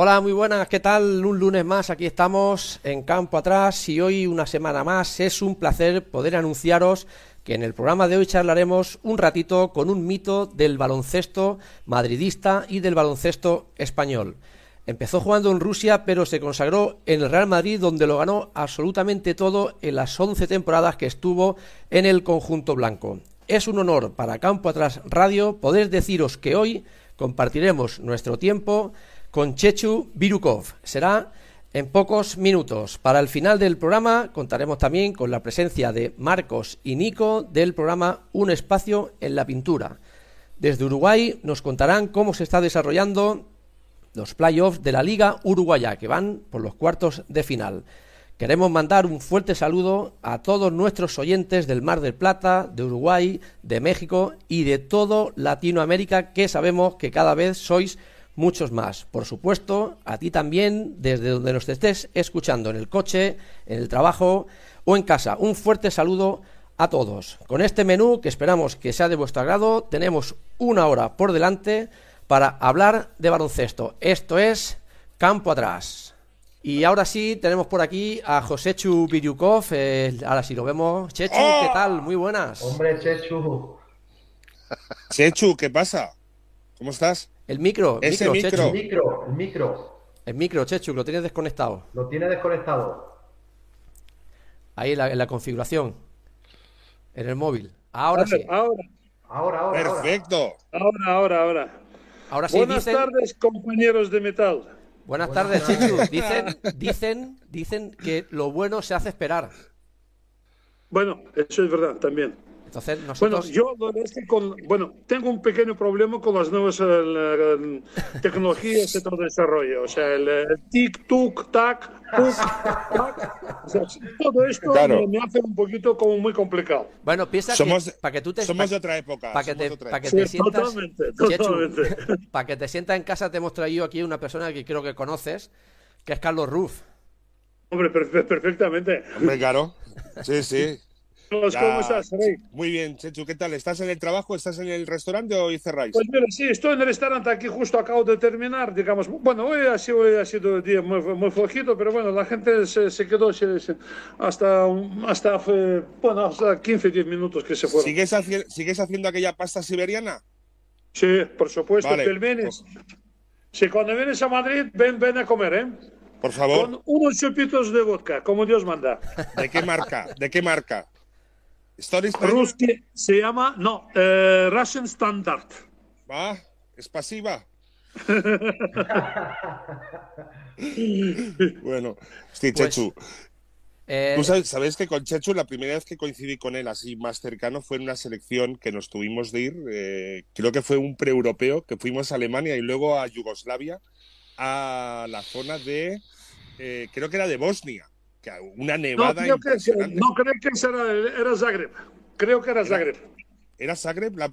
Hola, muy buenas, ¿qué tal? Un lunes más, aquí estamos en Campo Atrás y hoy una semana más es un placer poder anunciaros que en el programa de hoy charlaremos un ratito con un mito del baloncesto madridista y del baloncesto español. Empezó jugando en Rusia, pero se consagró en el Real Madrid, donde lo ganó absolutamente todo en las 11 temporadas que estuvo en el conjunto blanco. Es un honor para Campo Atrás Radio poder deciros que hoy compartiremos nuestro tiempo con Chechu Birukov. Será en pocos minutos. Para el final del programa contaremos también con la presencia de Marcos y Nico del programa Un espacio en la pintura. Desde Uruguay nos contarán cómo se está desarrollando los playoffs de la Liga Uruguaya, que van por los cuartos de final. Queremos mandar un fuerte saludo a todos nuestros oyentes del Mar del Plata, de Uruguay, de México y de todo Latinoamérica, que sabemos que cada vez sois muchos más. Por supuesto, a ti también, desde donde nos estés escuchando, en el coche, en el trabajo o en casa. Un fuerte saludo a todos. Con este menú, que esperamos que sea de vuestro agrado, tenemos una hora por delante para hablar de baloncesto. Esto es Campo Atrás. Y ahora sí, tenemos por aquí a Josechu Viryukov. Eh, ahora sí lo vemos. Chechu, ¿qué ¡Oh! tal? Muy buenas. Hombre, Chechu. Chechu, ¿qué pasa? ¿Cómo estás? El micro, Ese micro, El micro, el micro. El micro, Chechu, lo tienes desconectado. Lo tiene desconectado. Ahí en la, configuración. En el móvil. Ahora, sí. Ahora. Ahora, ahora. Perfecto. Ahora, ahora, ahora. Ahora sí. Buenas tardes, compañeros de metal. Buenas, tardes, Chechu. Dicen, dicen, dicen que lo bueno se hace esperar. Bueno, eso es verdad también. Entonces, nosotros... Bueno, yo es que con, bueno, tengo un pequeño problema con las nuevas eh, tecnologías de todo desarrollo. O sea, el, tic, tuc, tac, tuc, tac. O sea, todo esto me, hace un poquito como muy complicado. Bueno, piensa somos, que para que tú te... Somos de otra época. Para que te, para que te sientas... Totalmente, totalmente. para que te sientas en casa te hemos traído aquí una persona que creo que conoces, que es Carlos Ruf. Hombre, perfectamente. Hombre, claro. Sí, sí. ¿Cómo estás, Muy bien, Chechu, ¿qué tal? ¿Estás en el trabajo? ¿Estás en el restaurante o hoy cerráis? Pues mira, sí, estoy en el restaurante aquí, justo acabo de terminar, digamos. Bueno, hoy ha sido, hoy ha sido un día muy, muy flojito, pero bueno, la gente se, se quedó hasta, hasta, bueno, hasta 15, 10 minutos que se fueron. ¿Sigues, ¿Sigues haciendo aquella pasta siberiana? Sí, por supuesto, vale. pelmenes. Si cuando vienes a Madrid, ven, ven a comer, ¿eh? Por favor. Con unos chupitos de vodka, como Dios manda. ¿De qué marca? ¿De qué marca? Ruski se llama, no, eh, Russian Standard. Va, es pasiva. bueno, sí, pues, Chechu. Eh, Tú sabes, sabes, que con Chechu la primera vez que coincidí con él así más cercano fue en una selección que nos tuvimos de ir, eh, creo que fue un pre-europeo, que fuimos a Alemania y luego a Yugoslavia, a la zona de, creo que era de Bosnia una nevada. No, creo que, no creo que era, era Zagreb. Creo que era Zagreb. ¿Era, Zagreb? La,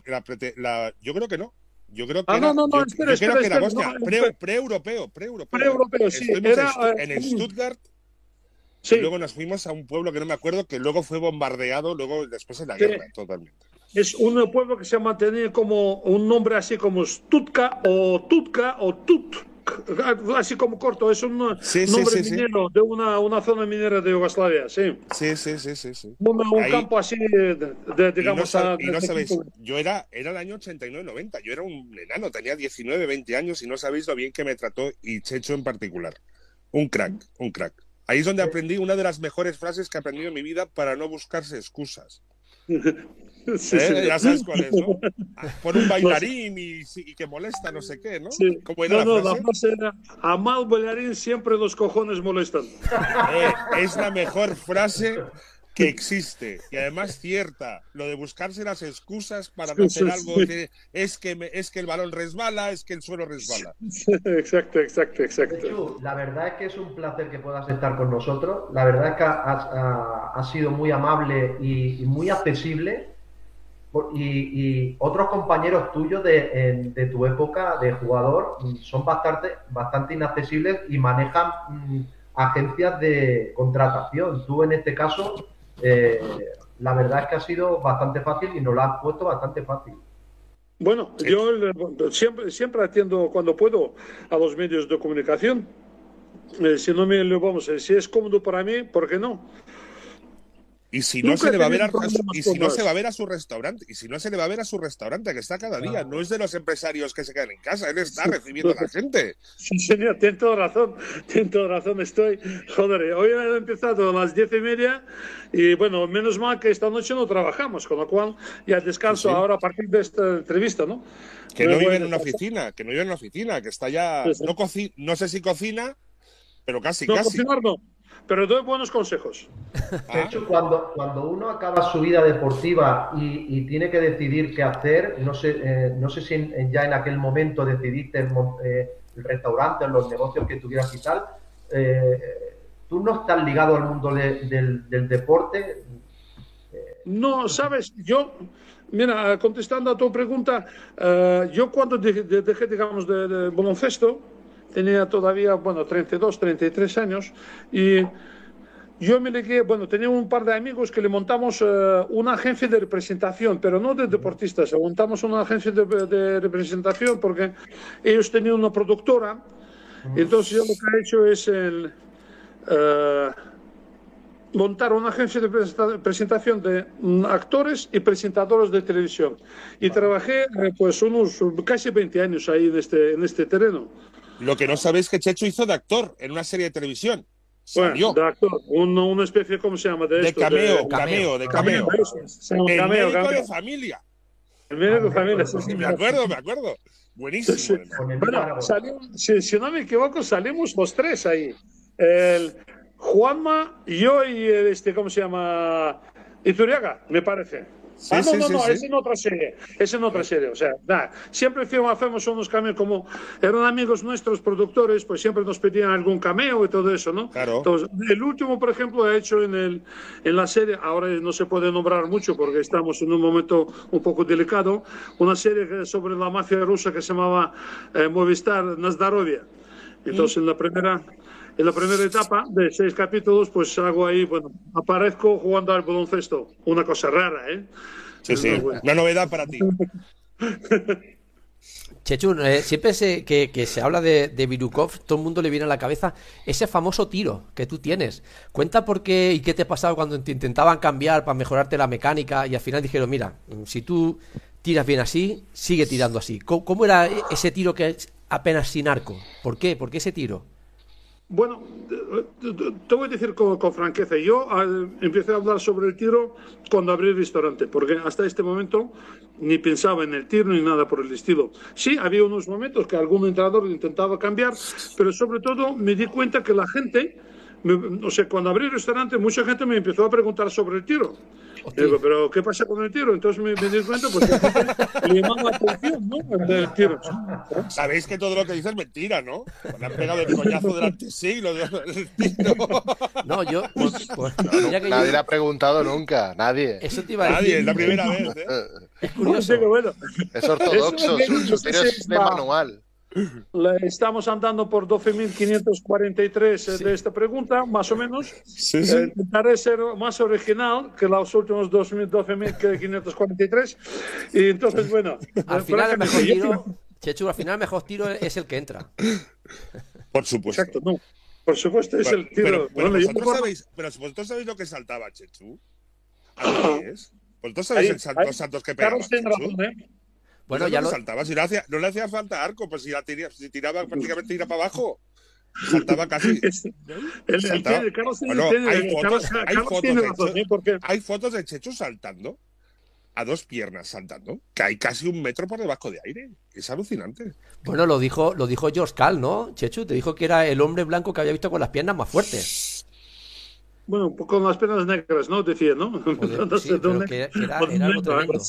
la, yo creo que no. Yo creo que ah, era, no, no, no, yo, espera, yo espera, creo que era Bosnia. Pre-europeo, pre-europeo. Pre-europeo, sí. Era, en, en uh, Stuttgart. Sí. Y luego nos fuimos a un pueblo que no me acuerdo, que luego fue bombardeado, luego después en la guerra, totalmente. Es un pueblo que se mantenía como un nombre así como Stutka o Tutka o Tut así como corto, es un nombre minero de una, una, zona minera de Yugoslavia, sí. Sí, sí, sí, sí. sí. Un, campo así, de, digamos... Y no, sabéis, yo era, era el año 89-90, yo era un enano, tenía 19, 20 años y no sabéis lo bien que me trató y Checho en particular. Un crack, un crack. Ahí es donde aprendí una de las mejores frases que he aprendido en mi vida para no buscarse excusas. Sí, ¿Eh? Ya sabes cuál es, ¿no? Por un bailarín y, y, que molesta, no sé qué, ¿no? Sí. ¿Cómo era no, la frase? No, la frase era, a mal bailarín siempre los cojones molestan. Eh, es la mejor frase que existe y además cierta. Lo de buscarse las excusas para no hacer algo que es que me, es que el balón resbala, es que el suelo resbala. Exacto, exacto, exacto. La verdad es que es un placer que puedas estar con nosotros. La verdad es que has, ha, sido muy amable y, y muy accesible y, otros compañeros tuyos de, de, tu época de jugador son bastante, bastante inaccesibles y manejan mm, agencias de contratación. Tú en este caso, eh, la verdad es que ha sido bastante fácil y nos lo has puesto bastante fácil. Bueno, yo siempre, siempre atiendo cuando puedo a los medios de comunicación. Eh, si no me vamos, si es cómodo para mí, ¿por qué no? Y si no se le va a ver a, y si no se va a ver a su restaurante, y si no se le va a ver a su restaurante que está cada día, no es de los empresarios que se quedan en casa, él está recibiendo a la gente. Sí, señor, tiene toda razón, tiene toda razón, estoy, joder, hoy he empezado a las diez y media y bueno, menos mal que esta noche no trabajamos, con lo cual ya descanso ahora a partir de esta entrevista, ¿no? Que no vive en una oficina, que no vive en una oficina, que está ya, no, no sé si cocina, pero casi, no, casi. Cocinar no pero doy buenos consejos. De hecho, cuando, cuando uno acaba su vida deportiva y, tiene que decidir qué hacer, no sé, eh, no sé si ya en aquel momento decidiste eh, el restaurante, los negocios que tuvieras y tal, eh, ¿tú no estás ligado al mundo del, deporte? No, sabes, yo, mira, contestando a tu pregunta, yo cuando dejé, digamos, de, de baloncesto, tenía todavía, bueno, 32, 33 años y yo me ligué, bueno, tenía un par de amigos que le montamos eh, una agencia de representación, pero no de deportistas, montamos una agencia de, representación porque ellos tenían una productora, entonces yo lo que he hecho es el, eh, montar una agencia de presentación de actores y presentadores de televisión. Y trabajé eh, pues unos casi 20 años ahí en este, en este terreno. Lo que no sabéis que Checho hizo de actor en una serie de televisión. Bueno, de actor, una especie, ¿cómo se llama? De, de cameo, cameo, de cameo. El cameo, médico de familia. El médico de familia, sí, Me acuerdo, me acuerdo. Buenísimo. Bueno, salimos, si, no me equivoco, salimos los tres ahí. El Juanma, yo y este, ¿cómo se llama? Ituriaga, me parece ah, no, no, no, es en otra serie, es en otra serie, o sea, nada, siempre hacemos unos cameos como eran amigos nuestros productores, pues siempre nos pedían algún cameo y todo eso, ¿no? Claro. Entonces, el último, por ejemplo, he hecho en, el, en la serie, ahora no se puede nombrar mucho porque estamos en un momento un poco delicado, una serie sobre la mafia rusa que se llamaba eh, Movistar Nazdarovia. Entonces, en la primera en la primera etapa de seis capítulos, pues hago ahí, bueno, aparezco jugando al baloncesto. Una cosa rara, ¿eh? Sí, sí, una novedad para ti. Chechun, eh, siempre que, se habla de, de, Virukov, todo el mundo le viene a la cabeza ese famoso tiro que tú tienes. Cuenta por qué y qué te pasaba cuando te intentaban cambiar para mejorarte la mecánica y al final dijeron, mira, si tú tiras bien así, sigue tirando así. ¿Cómo, cómo era ese tiro que es apenas sin arco? ¿Por qué? ¿Por qué ese tiro? Bueno, te voy a decir con, franqueza, yo empecé a hablar sobre el tiro cuando abrí el restaurante, porque hasta este momento ni pensaba en el tiro ni nada por el estilo. Sí, había unos momentos que algún entrenador intentaba cambiar, pero sobre todo me di cuenta que la gente, o sea, cuando abrí el restaurante, mucha gente me empezó a preguntar sobre el tiro. Digo, pero ¿qué pasa con el tiro? Entonces me, me di cuenta, pues que le llamaba la atención, ¿no? El tiro. Sabéis que todo lo que dices es mentira, ¿no? Me han pegado el coñazo durante siglos del tiro. No, yo. Pues, pues, nadie le ha preguntado nunca, nadie. Eso te iba a decir. Nadie, es la primera vez. ¿eh? Es curioso. Bueno, es ortodoxo, su, tiro es de manual. Estamos andando por 12.543 eh, de esta pregunta, más o menos. Sí, sí. Eh, intentaré ser más original que los últimos 12.543. Y entonces, bueno. Al final, el mejor tiro, Chechu, al final, el mejor tiro es el que entra. Por supuesto. Exacto, no. Por supuesto, es el tiro. Pero, vosotros sabéis, pero vosotros sabéis lo que saltaba, Chechu. ¿A qué es? ¿Vosotros sabéis el salto, los saltos que pegaba? Carlos razón, ¿eh? Bueno, ya lo... saltaba, si no, hacía, no le hacía falta arco, pues si, la tiraba, si tiraba prácticamente tira para abajo. Saltaba casi. El, saltaba. El, Carlos bueno, tiene, hay fotos, Carlos, hay, fotos tiene razón, de, ¿eh? porque... hay fotos de Checho saltando a dos piernas saltando, que hay casi un metro por debajo de aire. Es alucinante. Bueno, lo dijo, lo dijo George Cal, ¿no? Chechu, te dijo que era el hombre blanco que había visto con las piernas más fuertes. Bueno, con las piernas negras, ¿no? Decía, ¿no? no sé dónde. Que era, era algo tremendo.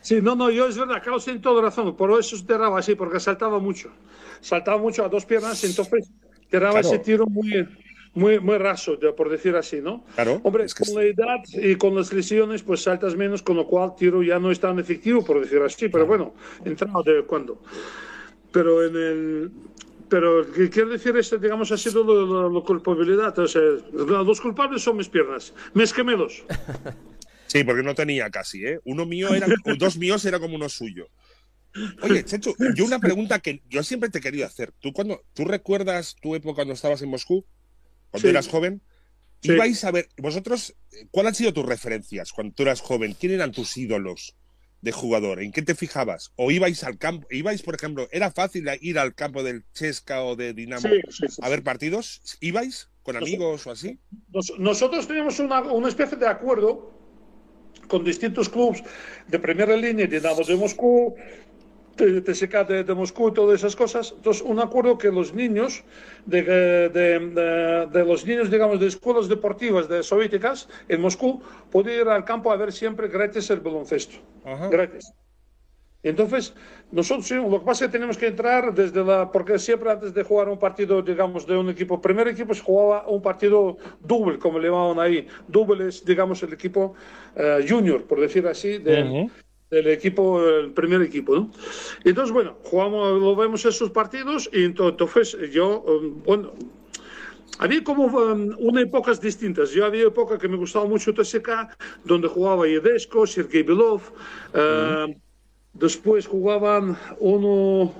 Sí, no, no, yo es verdad, Carlos tiene toda razón, por eso tiraba así, porque saltaba mucho. Saltaba mucho a dos piernas, entonces tiraba ese tiro muy, muy, muy raso, por decir así, ¿no? Claro. Hombre, con la edad y con las lesiones, pues saltas menos, con lo cual tiro ya no es tan efectivo, por decir así, pero bueno, entraba de cuando. Pero en el. Pero quiero decir esto, digamos, ha sido la culpabilidad. O sea, los culpables son mis piernas, mis gemelos. Sí, porque no tenía casi, ¿eh? Uno mío era, dos míos era como uno suyo. Oye, Checho, yo una pregunta que yo siempre te he querido hacer. ¿Tú, cuando, ¿tú recuerdas tu época cuando estabas en Moscú? Cuando eras joven. Sí. ¿Ibais a ver, vosotros, cuáles han sido tus referencias cuando tú eras joven? ¿Quién eran tus ídolos de jugador? ¿En qué te fijabas? ¿O ibais al campo? ¿Ibais, por ejemplo, era fácil ir al campo del Chesca o de Dinamo Sí, sí, sí, a ver partidos? ¿Ibais con amigos o así? Nos- nosotros teníamos una, una especie de acuerdo con distintos clubes de primera línea, Dinamo de Moscú, TSK de, de Moscú y todas esas cosas. Entonces, un acuerdo que los niños, de, de- de- los niños, digamos, de escuelas deportivas de soviéticas en Moscú, podían ir al campo a ver siempre gratis el baloncesto. Ajá. Gratis. Entonces, nosotros lo que pasa es que tenemos que entrar desde la. Porque siempre antes de jugar un partido, digamos, de un equipo, primer equipo se jugaba un partido double, como le llamaban ahí. Double es, digamos, el equipo eh, junior, por decir así, de- Ujú. Del equipo, el primer equipo, ¿no? Entonces, bueno, jugamos, lo vemos esos partidos y ento- entonces yo, um, bueno, había como um, unas épocas distintas. Yo había época que me gustaba mucho TSK, donde jugaba Yedesco, Sergei Belov. eh, Después jugaban uno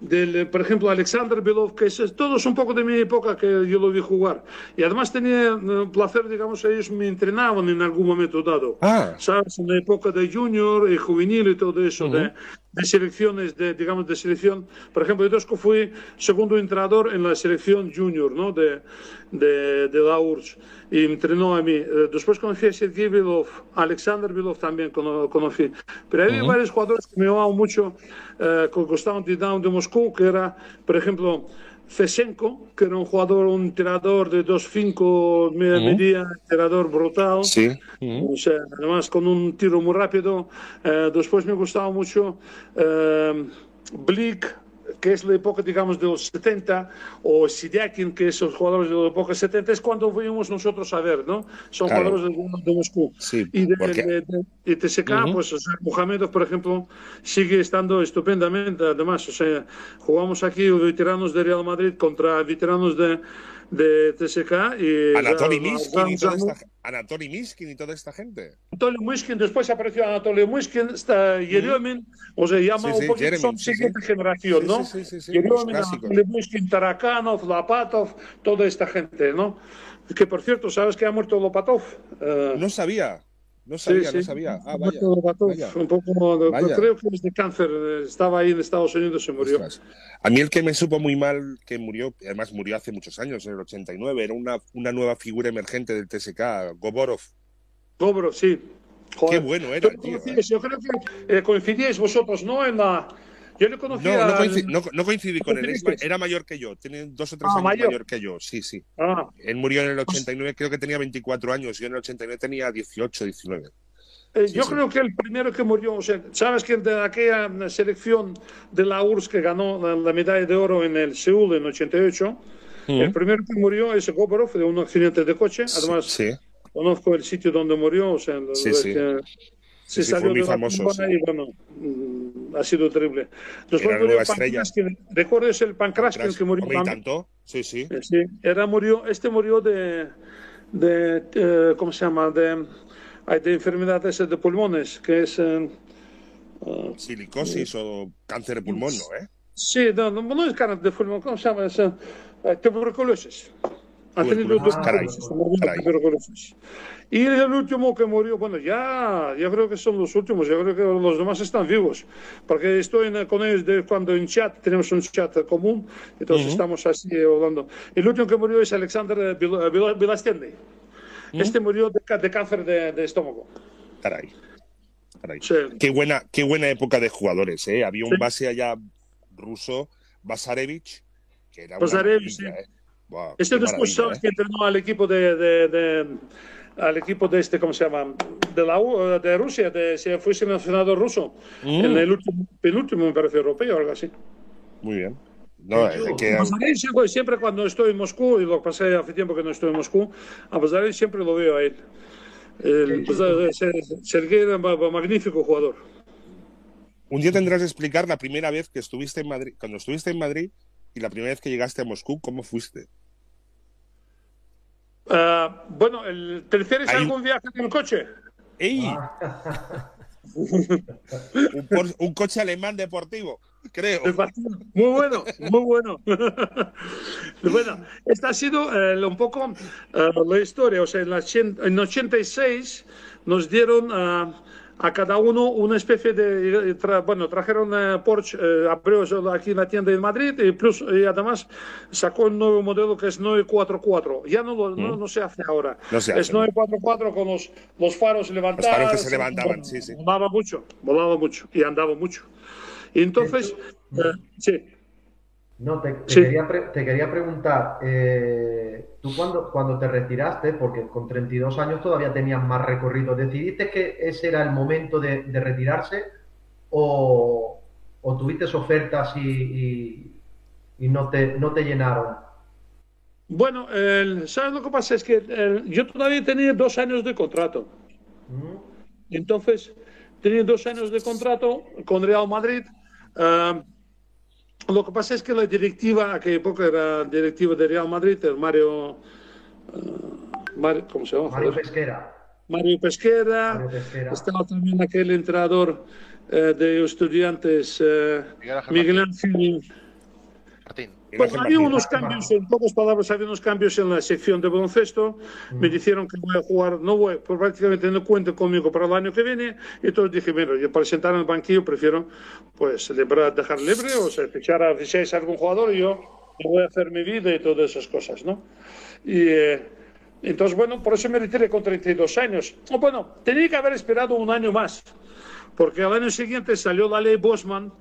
del, por ejemplo, Alexander Belov, que es, todos un poco de mi época que yo lo vi jugar. Y además tenía eh, placer, digamos, ellos me entrenaban en algún momento dado. Ah. ¿Sabes? En la época de junior y juvenil y todo eso, de, de selecciones, de, digamos, de selección. Por ejemplo, yo Tosco fui segundo entrenador en la selección junior, ¿no? De, de, de la URSS. Y entrenó a mí. Eh, Después conocí a Sergei Belov, Alexander Belov también cono- conocí. Pero había varios jugadores que me llamaban mucho, eh, que gustaban de de Moscú, que era, por ejemplo, Fesenko, que era un jugador, un tirador de 2-5, media, medía, tirador brutal. Sí. O sea, además con un tiro muy rápido. Eh, después me gustaba mucho eh, Blick, que es la época, digamos, de los 70, o Sidiakin, que es los jugadores de la época 70, es cuando fuimos nosotros a ver, ¿no? Son Claro. jugadores de, de Moscú. Sí, y de, porque- de- de- TSK, pues, o sea, Mohamedov, por ejemplo, sigue estando estupendamente, además, o sea, jugamos aquí veteranos de Real Madrid contra veteranos de, de TSK y... Anatoly Miskin y toda esta, Anatoly Miskin y toda esta gente. Anatolio Mushkin, después apareció Anatolio Mushkin, está Yeremin, o sea, llama Sí, sí, un poquito, Yeremin, son sí, siguiente sí. generación, ¿no? sí, sí, sí, sí, Yeremin. Anatolio Mushkin, Tarakanov, Lapatov, toda esta gente, ¿no? Que por cierto, ¿sabes que ha muerto Lopatov? Eh, No sabía. No sabía, sí, no sabía. Ah, vaya. vaya. un poco, de- Vaya. creo que es de cáncer, eh, estaba ahí en Estados Unidos y se murió. Ostras. A mí el que me supo muy mal, que murió, además murió hace muchos años, en el 89, era una, una nueva figura emergente del TSK, Goborov. Cobro, sí. Joder. Qué bueno era, tío, coincidís, Yo creo que eh, coincidíais vosotros, ¿no? En la... Yo le conocí No, no, al- coinci- no- no coincidí con él, era mayor que yo, tiene dos o tres Ah, años mayor. mayor. que yo, sí, sí. Ah, Él murió en el 89, creo que tenía 24 años, yo en el 89 tenía 18, 19. Eh, Sí, yo sí. creo que el primero que murió, o sea, sabes que de aquella selección de la URSS que ganó la, la medalla de oro en el Seúl en 88, el primero que murió es Goborov de un accidente de coche. Además, Sí, conozco el sitio donde murió, o sea, que se sí, fue salió muy de famoso, sí. y bueno, mm, ha sido terrible. Después Era la murió nueva estrella. Pankraskin. ¿Recuerdas el Pankraskin que murió Hombre, tanto, sí, sí. Eh, Sí, era murió, este murió de, de eh, ¿cómo se llama? De, de enfermedad esa de pulmones, que es, eh, eh, Silicosis o cáncer de pulmón, ¿no? ¿eh? sí, no, no, no es cáncer de pulmón, ¿cómo se llama? Es, tuberculosis. Ha tenido caray, tuberculosis, murió de caray. tuberculosis. Y el último que murió, bueno, ya, yo creo que son los últimos, yo creo que los demás están vivos, porque estoy con ellos de cuando en chat, tenemos un chat común, entonces estamos así hablando. El último que murió es Alexander Bil- Bil- Bilastienny. Este murió de, de cáncer de, de estómago. Caray. Caray. Sí. Qué buena, qué buena época de jugadores, ¿eh? Había un Sí. base allá ruso, Basarevich, que era una Basarevich, maravilla, ¿eh? Buah, Este después ¿eh? que entrenó al equipo de, de- de- al equipo de este, ¿cómo se llama? De la U- de Rusia, de, se fue seleccionado ruso Mm. en el último, penúltimo, me parece, europeo o algo así. Muy bien. No, es que, Basarevich, siempre, siempre cuando estoy en Moscú, y lo pasé hace tiempo que no estoy en Moscú, a Basarevich siempre lo veo a él. El, pues, eh, Sergei era un ma- magnífico jugador. un día tendrás que explicar la primera vez que estuviste en Madrid, cuando estuviste en Madrid y la primera vez que llegaste a Moscú, ¿cómo fuiste? Ah, bueno, el tercer es Hay- algún viaje en coche. ¡Ey! Ah, Un, coche alemán deportivo, creo. Muy bueno, muy bueno. bueno, esta ha sido eh, un poco eh, la historia. O sea, en, la en 86 nos dieron ah, a cada uno una especie de. tra- bueno, trajeron eh, Porsche, eh, abrió aquí la tienda en Madrid y, plus, y además sacó un nuevo modelo que es 944. Ya no, lo, no, no se hace ahora. No se hace, es no. 944 con los, los faros levantados. faros que se levantaban, sí, sí. Volaba mucho, volaba mucho y andaba mucho. Y entonces, eh, sí. No, te, te Sí. quería, pre- te quería preguntar, eh, tú cuando, cuando te retiraste, porque con 32 años todavía tenías más recorrido, ¿decidiste que ese era el momento de, de retirarse o, o tuviste ofertas y, y- y no, te, no te llenaron? Bueno, el- ¿sabes lo que pasa? Es que yo todavía tenía dos años de contrato. ¿Mm? Entonces, tenía dos años de contrato con Real Madrid. Ah, lo que pasa es que la directiva, aquella época era directiva de Real Madrid, el Mario, Mario- ¿cómo se llama? Mario. Pesquera. Mario Pesquera, Mario Pesquera. estaba también aquel entrenador eh, de estudiantes, eh, Miguel Ángel Miguel Ángel Martín. Pues Imagen había unos cambios, en pocas palabras, había unos cambios en la sección de baloncesto. Me dijeron que voy a jugar, no voy, pues prácticamente no cuenten conmigo para el año que viene. Y entonces dije, mira, yo para sentar en el banquillo prefiero pues librar- dejar libre, o sea, fichar a, ficháis a algún jugador y yo, yo voy a hacer mi vida y todas esas cosas, ¿no? Y eh, entonces, bueno, por eso me retiré con 32 años. Bueno, tenía que haber esperado un año más, porque al año siguiente salió la ley Bosman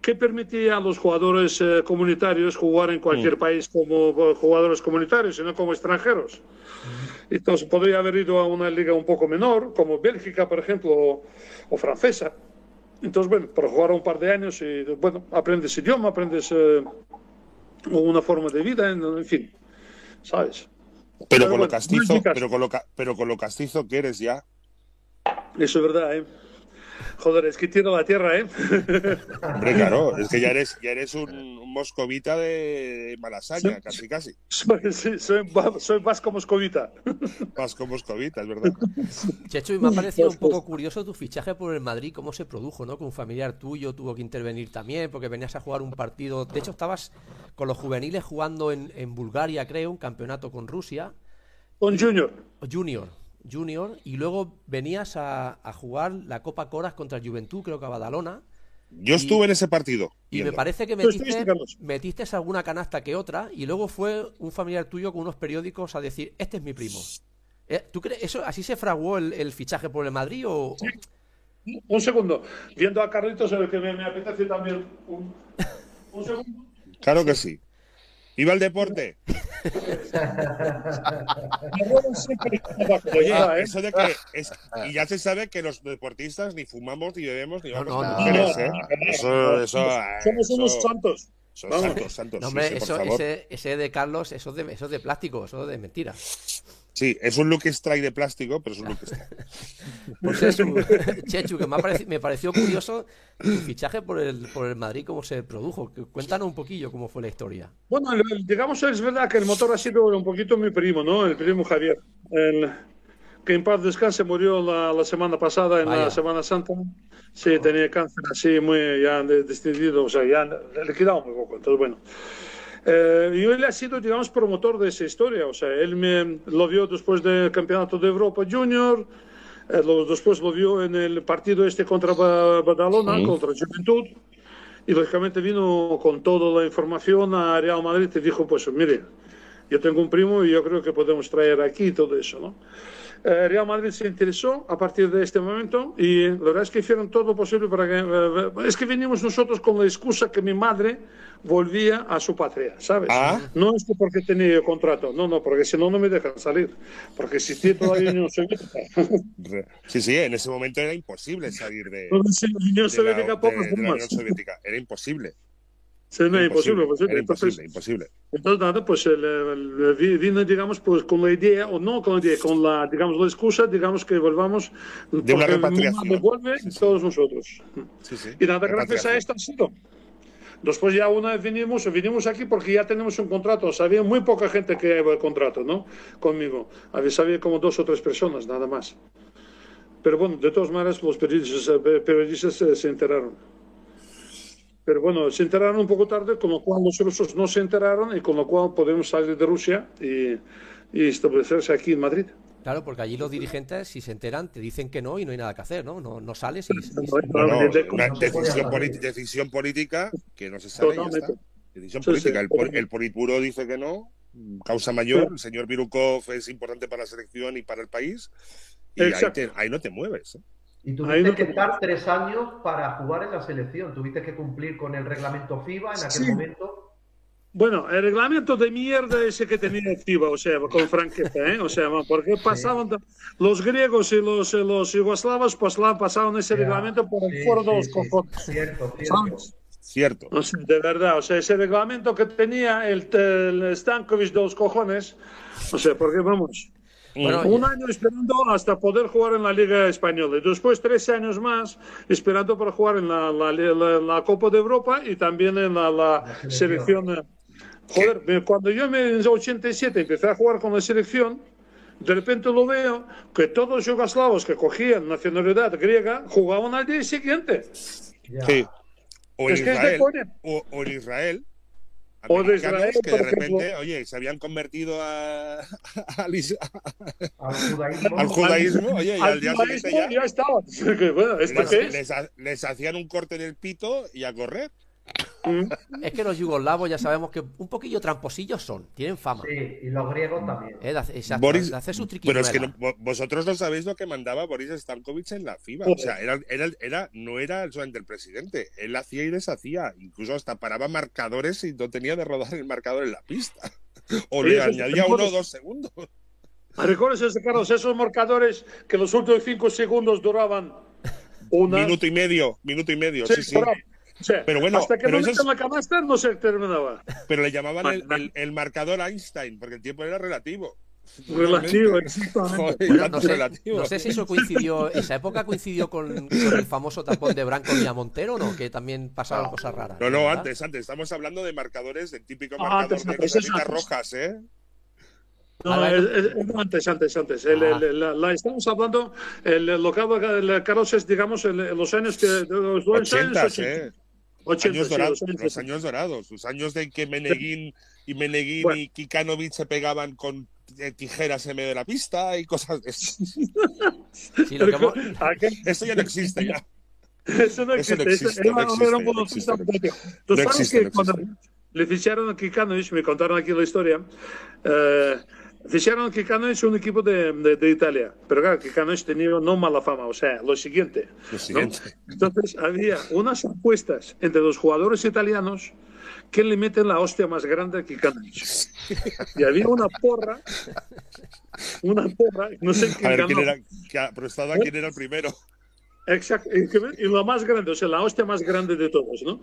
que permitía a los jugadores eh, comunitarios jugar en cualquier país como eh, jugadores comunitarios y no como extranjeros. Entonces podría haber ido a una liga un poco menor, como Bélgica, por ejemplo, o, o francesa. Entonces, bueno, para jugar un par de años y, bueno, aprendes idioma, aprendes eh, una forma de vida, en, en fin, ¿sabes? Pero Pero con lo bueno, castizo, pero con lo, ca- pero con lo castizo que eres ya. Eso es verdad, ¿eh? Joder, es que tiro la tierra, ¿eh? Hombre, claro, es que ya eres, ya eres un, un moscovita de Malasaña, casi casi. soy, sí, soy, va- soy vasco moscovita. Más con moscovita, es verdad. Checho, y me ha parecido un poco curioso tu fichaje por el Madrid, cómo se produjo, ¿no? Que un familiar tuyo tuvo que intervenir también, porque venías a jugar un partido. De hecho, estabas con los juveniles jugando en, en Bulgaria, creo, un campeonato con Rusia, Con Junior. Junior, Junior, y luego venías a, a jugar la Copa Coras contra el Juventud, creo que a Badalona. Yo estuve en ese partido. Y me parece que metiste, metiste alguna canasta que otra, y luego fue un familiar tuyo con unos periódicos a decir: Este es mi primo. Eh, ¿Tú crees eso así se fraguó el, el fichaje por el Madrid o, o- Un segundo. Viendo a Carlitos, el que me, me apetece también. Un, un segundo. Claro que sí. ¡Viva el deporte! Ah, ¿eh? eso de que es- y ya se sabe que los deportistas ni fumamos, ni bebemos, ni vamos no, no. mujeres, No, ¿eh? Eso, eso, Somos eso- unos santos. son Vamos. santos, santos. No, hombre, sí, por eso, favor. ese, ese de Carlos, eso es de, eso es de plástico, eso es de mentira. Sí, es un look strike de plástico, pero es un look strike. Por Chechu, Chechu, que me, ha pareci- me pareció curioso tu fichaje por el, por el Madrid, cómo se produjo. Cuéntanos un poquillo cómo fue la historia. Bueno, el- el- digamos, es verdad que el motor ha sido un poquito mi primo, ¿no? El primo Javier. El- que en paz descanse murió la, la semana pasada, en Vaya. la Semana Santa. Sí, tenía cáncer así muy ya de- distinguido, o sea, ya liquidado un poco. Entonces, bueno. Eh, y él ha sido, digamos, promotor de esa historia. O sea, él me lo vio después del Campeonato de Europa Junior, eh, lo- después lo vio en el partido este contra Ba- Badalona, contra Juventud. Y lógicamente vino con toda la información a Real Madrid y dijo, pues mire, yo tengo un primo y yo creo que podemos traer aquí todo eso, ¿no? Eh, Real Madrid se interesó a partir de este momento y la verdad es que hicieron todo lo posible para que... eh, es que venimos nosotros con la excusa que mi madre volvía a su patria, ¿sabes? Ah. No es que porque tenía contrato, no, no, porque si no, no me dejan salir, porque existía todavía Unión Soviética. Sí, sí, en ese momento era imposible salir de, Sí, la Unión de la, de- de la Unión. Soviética. Era imposible. Sí, no, imposible, imposible. Entonces, imposible. Entonces, nada, pues el, el- vi- vino, digamos, pues con la idea, o no con la idea, con la, digamos, la excusa, digamos, que volvamos. De una repatriación. devuelve Sí, sí. todos nosotros. Sí. Y nada, gracias a esto ha sido. Después ya una vez vinimos, vinimos aquí porque ya tenemos un contrato. Había muy poca gente que lleva el contrato, ¿no? Conmigo. Había, había como dos o tres personas, nada más. Pero bueno, de todas maneras, los periodistas, eh, periodistas eh, se enteraron. Pero bueno, se enteraron un poco tarde, con lo cual los rusos no se enteraron y con lo cual podemos salir de Rusia y, y establecerse aquí en Madrid. Claro, porque allí los dirigentes, si se enteran, te dicen que no y no hay nada que hacer, ¿no? No, no sales y... y- No, no, una no se puede decisión, decisión política que no se sabe ya está. Decisión Sí, política. sí. El, el Politburo dice que no, causa mayor. El señor Virukov es importante para la selección y para el país. Y ahí, Exacto. te- ahí no te mueves. ¿eh? Y tuviste no que estar tres años para jugar en la selección. Tuviste que cumplir con el reglamento FIBA en aquel Sí. momento. Bueno, el reglamento de mierda ese que tenía FIBA, o sea, con franqueza, ¿eh? O sea, porque pasaban los griegos y los, los yugoslavos pues, la- pasaban ese Ya. reglamento por el Sí, foro de sí, los sí. cojones. Cierto, cierto. Cierto. O sea, de verdad, o sea, ese reglamento que tenía el, el Stankovic de los cojones, o sea, porque vamos, Bueno, un ya- año esperando hasta poder jugar en la Liga Española y después tres años más esperando para jugar en la, la- la- la Copa de Europa y también en la, selección. eh. Joder, me- cuando yo me, en el 87 empecé a jugar con la selección, de repente lo veo que todos los yugoslavos que cogían nacionalidad griega jugaban al día siguiente. Sí. O en Es que es de Israel. O, o en Israel. O de Israel, que de por ejemplo. repente, oye, se habían convertido a- al, is- Al judaísmo. al judaísmo, oye, y al día siguiente judaísmo ya ya estaba. Que, bueno, ¿esto les, qué es? les ha- les hacían un corte en el pito y a correr. Mm. Es que los yugoslavos ya sabemos que un poquillo tramposillos son, tienen fama. Sí, y los griegos también. Eh, exacto, Boris- de hacer sus Pero es que no- vosotros no sabéis lo que mandaba Boris Stankovic en la FIBA. O sea, era, era, era, no era solamente el presidente. Él hacía y deshacía. Incluso hasta paraba marcadores y no tenía de rodar el marcador en la pista. O Sí, le añadía uno o dos segundos. ¿Recuerdas ese, Carlos, esos marcadores que los últimos cinco segundos duraban una... Minuto y medio, minuto y medio, sí, sí. O sea, Pero bueno, hasta que pero no eso es- metan la canasta no se terminaba. Pero le llamaban el, el- el marcador Einstein, porque el tiempo era relativo. Relativo, exactamente. Joder, Bueno, tanto no, sé, relativo. no sé si eso coincidió, esa época coincidió con, con el famoso tapón de Branco Montero, ¿no? Que también pasaron cosas raras. No, no, ¿verdad? antes, antes. Estamos hablando de marcadores, del típico Ah, marcador antes, de antes, rojas, ¿eh? No, A ver. es- es- es antes, antes, antes. El- el- la, la- estamos hablando, el, lo que habla Carlos es, digamos, el- los años que... Los, los años 80, 80. ¿eh? 80, años dorados, los años los 80. años dorados, los años de que Meneguín y Meneguín Bueno. y Kikanovic se pegaban con eh, tijeras en medio de la pista y cosas de eso. Sí, lo que hemos- Aquel- Eso ya no existe ya. Eso no Eso no existe. Era- no existe, no. Tú sabes que no cuando le ficharon a Kikanovic, me contaron aquí la historia, eh, ficharon a Kikanovic un equipo de, de, de Italia. Pero claro, Kikanovic tenía no mala fama. O sea, lo siguiente. Lo ¿no? siguiente. Entonces había unas apuestas entre los jugadores italianos que le meten la hostia más grande a Kikanovic. Y había una porra, una porra, no sé A quién ver ganó. quién era, que apostaba quién era el primero. Exacto, que- y lo más grande, o sea, la hostia más grande de todos, ¿no?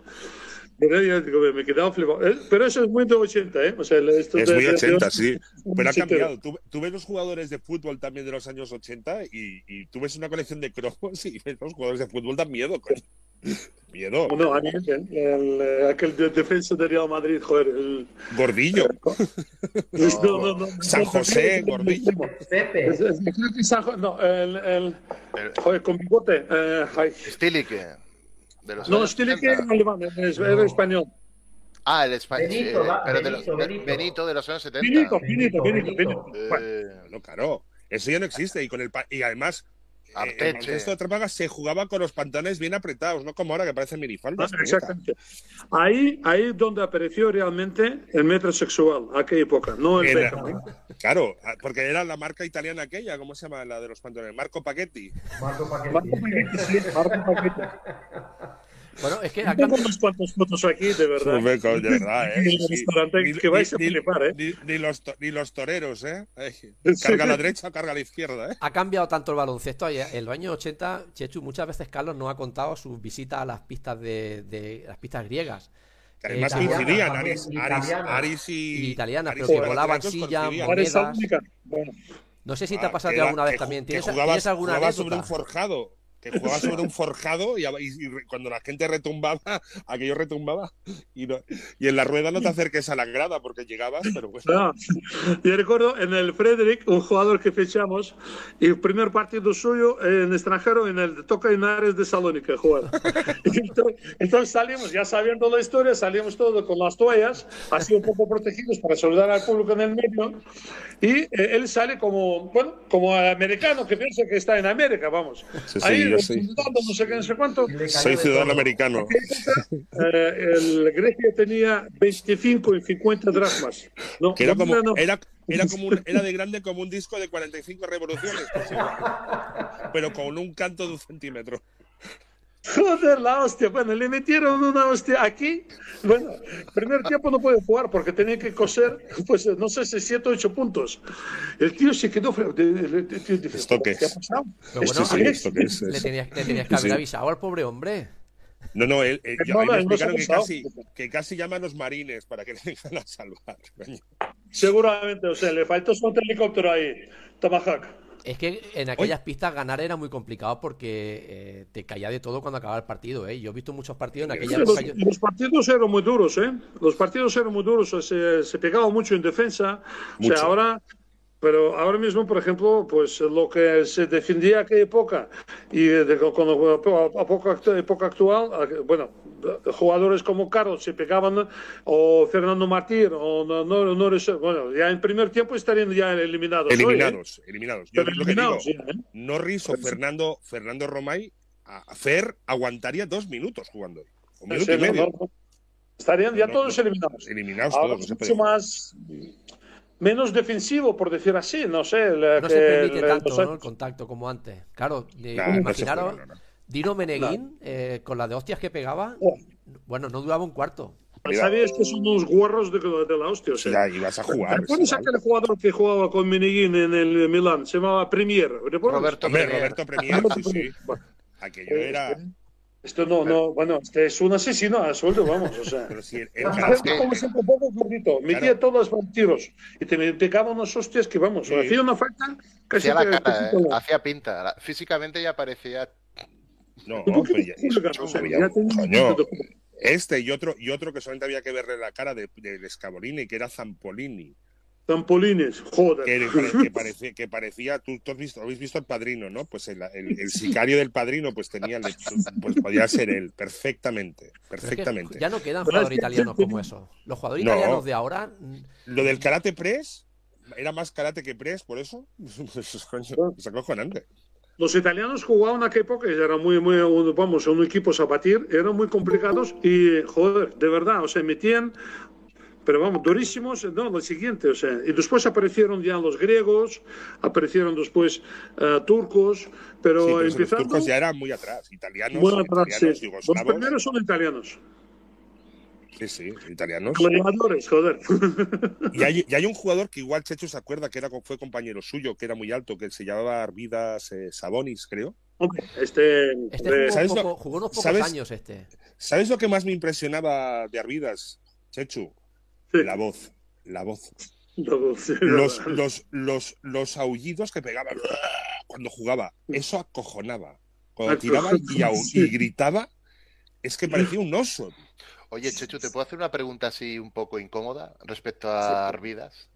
Me he quedado flipado. Eh, Pero eso es muy de 80, ¿eh? O sea, esto Es de- muy de- de- 80, sí. Pero ha cambiado. Tú, tú ves los jugadores de fútbol también de los años 80 y, y tú ves una colección de cromos y ves los jugadores de fútbol dan miedo, coño. Miedo. No, a mí, el, el, eh, aquel de- defensa de Real Madrid, joder. El, Gordillo. no, no, no, San José, Gordillo. no, Pepe. es- es- creo que San Jo- no, el, el, El joder, con bigote. Eh, ay. De los No, años Stile que 70. era alemán, es, era español. Ah, el español. Benito, da- pero de los- Benito, de- Benito. Benito de los años 70. Benito, Benito, Benito, Benito. Benito. Bueno, Eh, No, claro. Eso ya no existe. Y con el pa- y además, Arteche. el baloncesto de Trápaga se jugaba con los pantalones bien apretados, no como ahora que parecen minifaldas. Ah. Exactamente. Ahí, ahí es donde apareció realmente el metrosexual, aquella época, no el Era- Beckham. ¿eh? Claro, ah, porque era la marca italiana aquella, ¿cómo se llama la de los pantalones? Marco Paquetti. Marco Marco Paquetti. Paquete, sí, Marco Paquete. Bueno, es que ha Tengo unas cuantas fotos aquí, de verdad. Joder, co- de verdad, ¿eh? En el Sí. restaurante Ni- que vais a ni- flipar, ¿eh? Ni, ni los, ni los toreros, ¿eh? Carga a la derecha, carga a la izquierda, ¿eh? ha cambiado tanto el baloncesto. En los años 80, Chechu, muchas veces Carlos nos ha contado sus visitas a las pistas de, de- las pistas griegas. Que además Eh, italiana coincidían, Aris, Aris. Aris y. Y italianas, Aris pero que volaban Panathinaikos silla, coincidían. Ahora es monedas. Bueno, No sé si te ha Ah, pasado alguna vez también. ¿Tienes, jugabas- ¿tienes alguna anécdota? sobre un forjado. Que jugaba sobre un forjado y, y- y cuando la gente retumbaba, aquello retumbaba y, no- y en la rueda no te acerques a la grada porque llegabas, pero bueno. No. Yo recuerdo en el Frederick, un jugador que fichamos, y el primer partido suyo en extranjero en el Toca Henares de Salónica jugar. Entonces, entonces salimos, ya sabiendo la historia, salimos todos con las toallas, así un poco protegidos para saludar al público en el medio. Y eh, él sale como, bueno, como americano que piensa que está en América, vamos. Sí, Ahí, sí. no sé qué, no sé cuánto. Soy ciudadano americano. Eh, el Grecia tenía 25 y 50 dracmas. No, Que era como, no, era, era como un- era de grande como un disco de 45 revoluciones, pero con un canto de un centímetro. Joder, la hostia. Bueno, le metieron una hostia aquí. Bueno, primer tiempo no puede jugar porque tenía que coser, pues no sé si 7 o 8 puntos. El tío se quedó. ¿Esto qué ¿Qué ha es? Esto bueno, sí, esto que es, le tenías, le tenías que haber Sí. avisado al pobre hombre. No, no, él, eh, yo- No, me no, no explicaron que casi, que casi llaman a los marines para que le vengan a salvar. Seguramente, o sea, le faltó un helicóptero ahí. Tomahawk. Es que en aquellas pistas ganar era muy complicado porque eh, te caía de todo cuando acababa el partido. ¿eh? Yo he visto muchos partidos en aquella Sí, época. los, yo- los partidos eran muy duros, ¿eh? Los partidos eran muy duros, o se, se pegaba mucho en defensa. O Mucho. sea, ahora, pero ahora mismo, por ejemplo, pues lo que se defendía aquella época y de, cuando a, a poco act- época actual, bueno, jugadores como Carlos se pegaban o Fernando Martín o no, no, bueno, ya en primer tiempo estarían ya eliminados. hoy, ¿eh? Eliminados, eliminados. Yo Pero lo que digo, eliminados, ya, ¿eh? Norris o Fernando, Fernando Romay, a Fer aguantaría dos minutos jugando. Un minuto Sí, y medio. Estarían ya todos eliminados. Eliminados Ahora todos. mucho más menos defensivo, por decir así, no sé. la- No que se permite el- tanto los ¿no? el contacto como antes. Claro, eh, Nah, imaginaros juega, no, no. Dino Meneguín eh, con la de hostias que pegaba. Oh. Bueno, no duraba un cuarto. Sabías que son unos guarros de, de la hostia. O sea. Ya, ibas a jugar. ¿Recuerdas aquel jugador que jugaba con Meneguín en el Milán? Se llamaba Premier. ¿recuerdas? Roberto Premier. Roberto Premier, sí, sí. Bueno, Aquello era. Esto no, no, bueno, este es un asesino a sueldo, vamos, o sea. Pero sí, el, el- como siempre poco gordito, metía Claro. todos los tiros y te pegaba unos hostias que vamos, Sí. hacía una falta casi Hacía la que- cara, casi eh, que- hacía pinta. La- Físicamente ya parecía. No, pero ya- o sea, ya- tenía de- Este y otro, y otro que solamente había que verle la cara de, del Scavolini, que era Zampolini. Trampolines, joder. Que, pare- que parecía, que parecía tú, tú has visto, habéis visto el padrino, ¿no? Pues el, el- el sicario del padrino, pues tenía, el- pues podía ser él, perfectamente, es que perfectamente. ya no quedan jugadores que- italianos como eso. Los jugadores No. italianos de ahora. Lo del karate press, era más karate que press, por eso. Es acojonante. Los italianos jugaban época, y eran muy, muy, vamos, un equipo a batir, eran muy complicados y, joder, de verdad, o sea, metían, pero vamos, durísimos, no, lo siguiente, o sea, y después aparecieron ya los griegos, aparecieron después eh, turcos, pero Sí, pero empezando... turcos ya eran muy atrás, italianos, Bueno, atrás, italianos, sí. Los primeros son italianos, Sí, sí, italianos. gladiadores, joder. Y hay, y hay un jugador que igual Checho se acuerda que era, fue compañero suyo, que era muy alto, que se llamaba Arvidas eh, Sabonis, creo. Hombre, este, Este de- jugó, ¿sabes un lo- jugó unos pocos sabes? años este. ¿Sabes lo que más me impresionaba de Arvidas, Chechu? Sí, La voz, la voz. Los, los, los, los aullidos que pegaba cuando jugaba, eso acojonaba. Cuando tiraba y, gritaba, es que parecía un oso. Oye, Chechu, ¿te puedo hacer una pregunta así un poco incómoda respecto a Arvidas?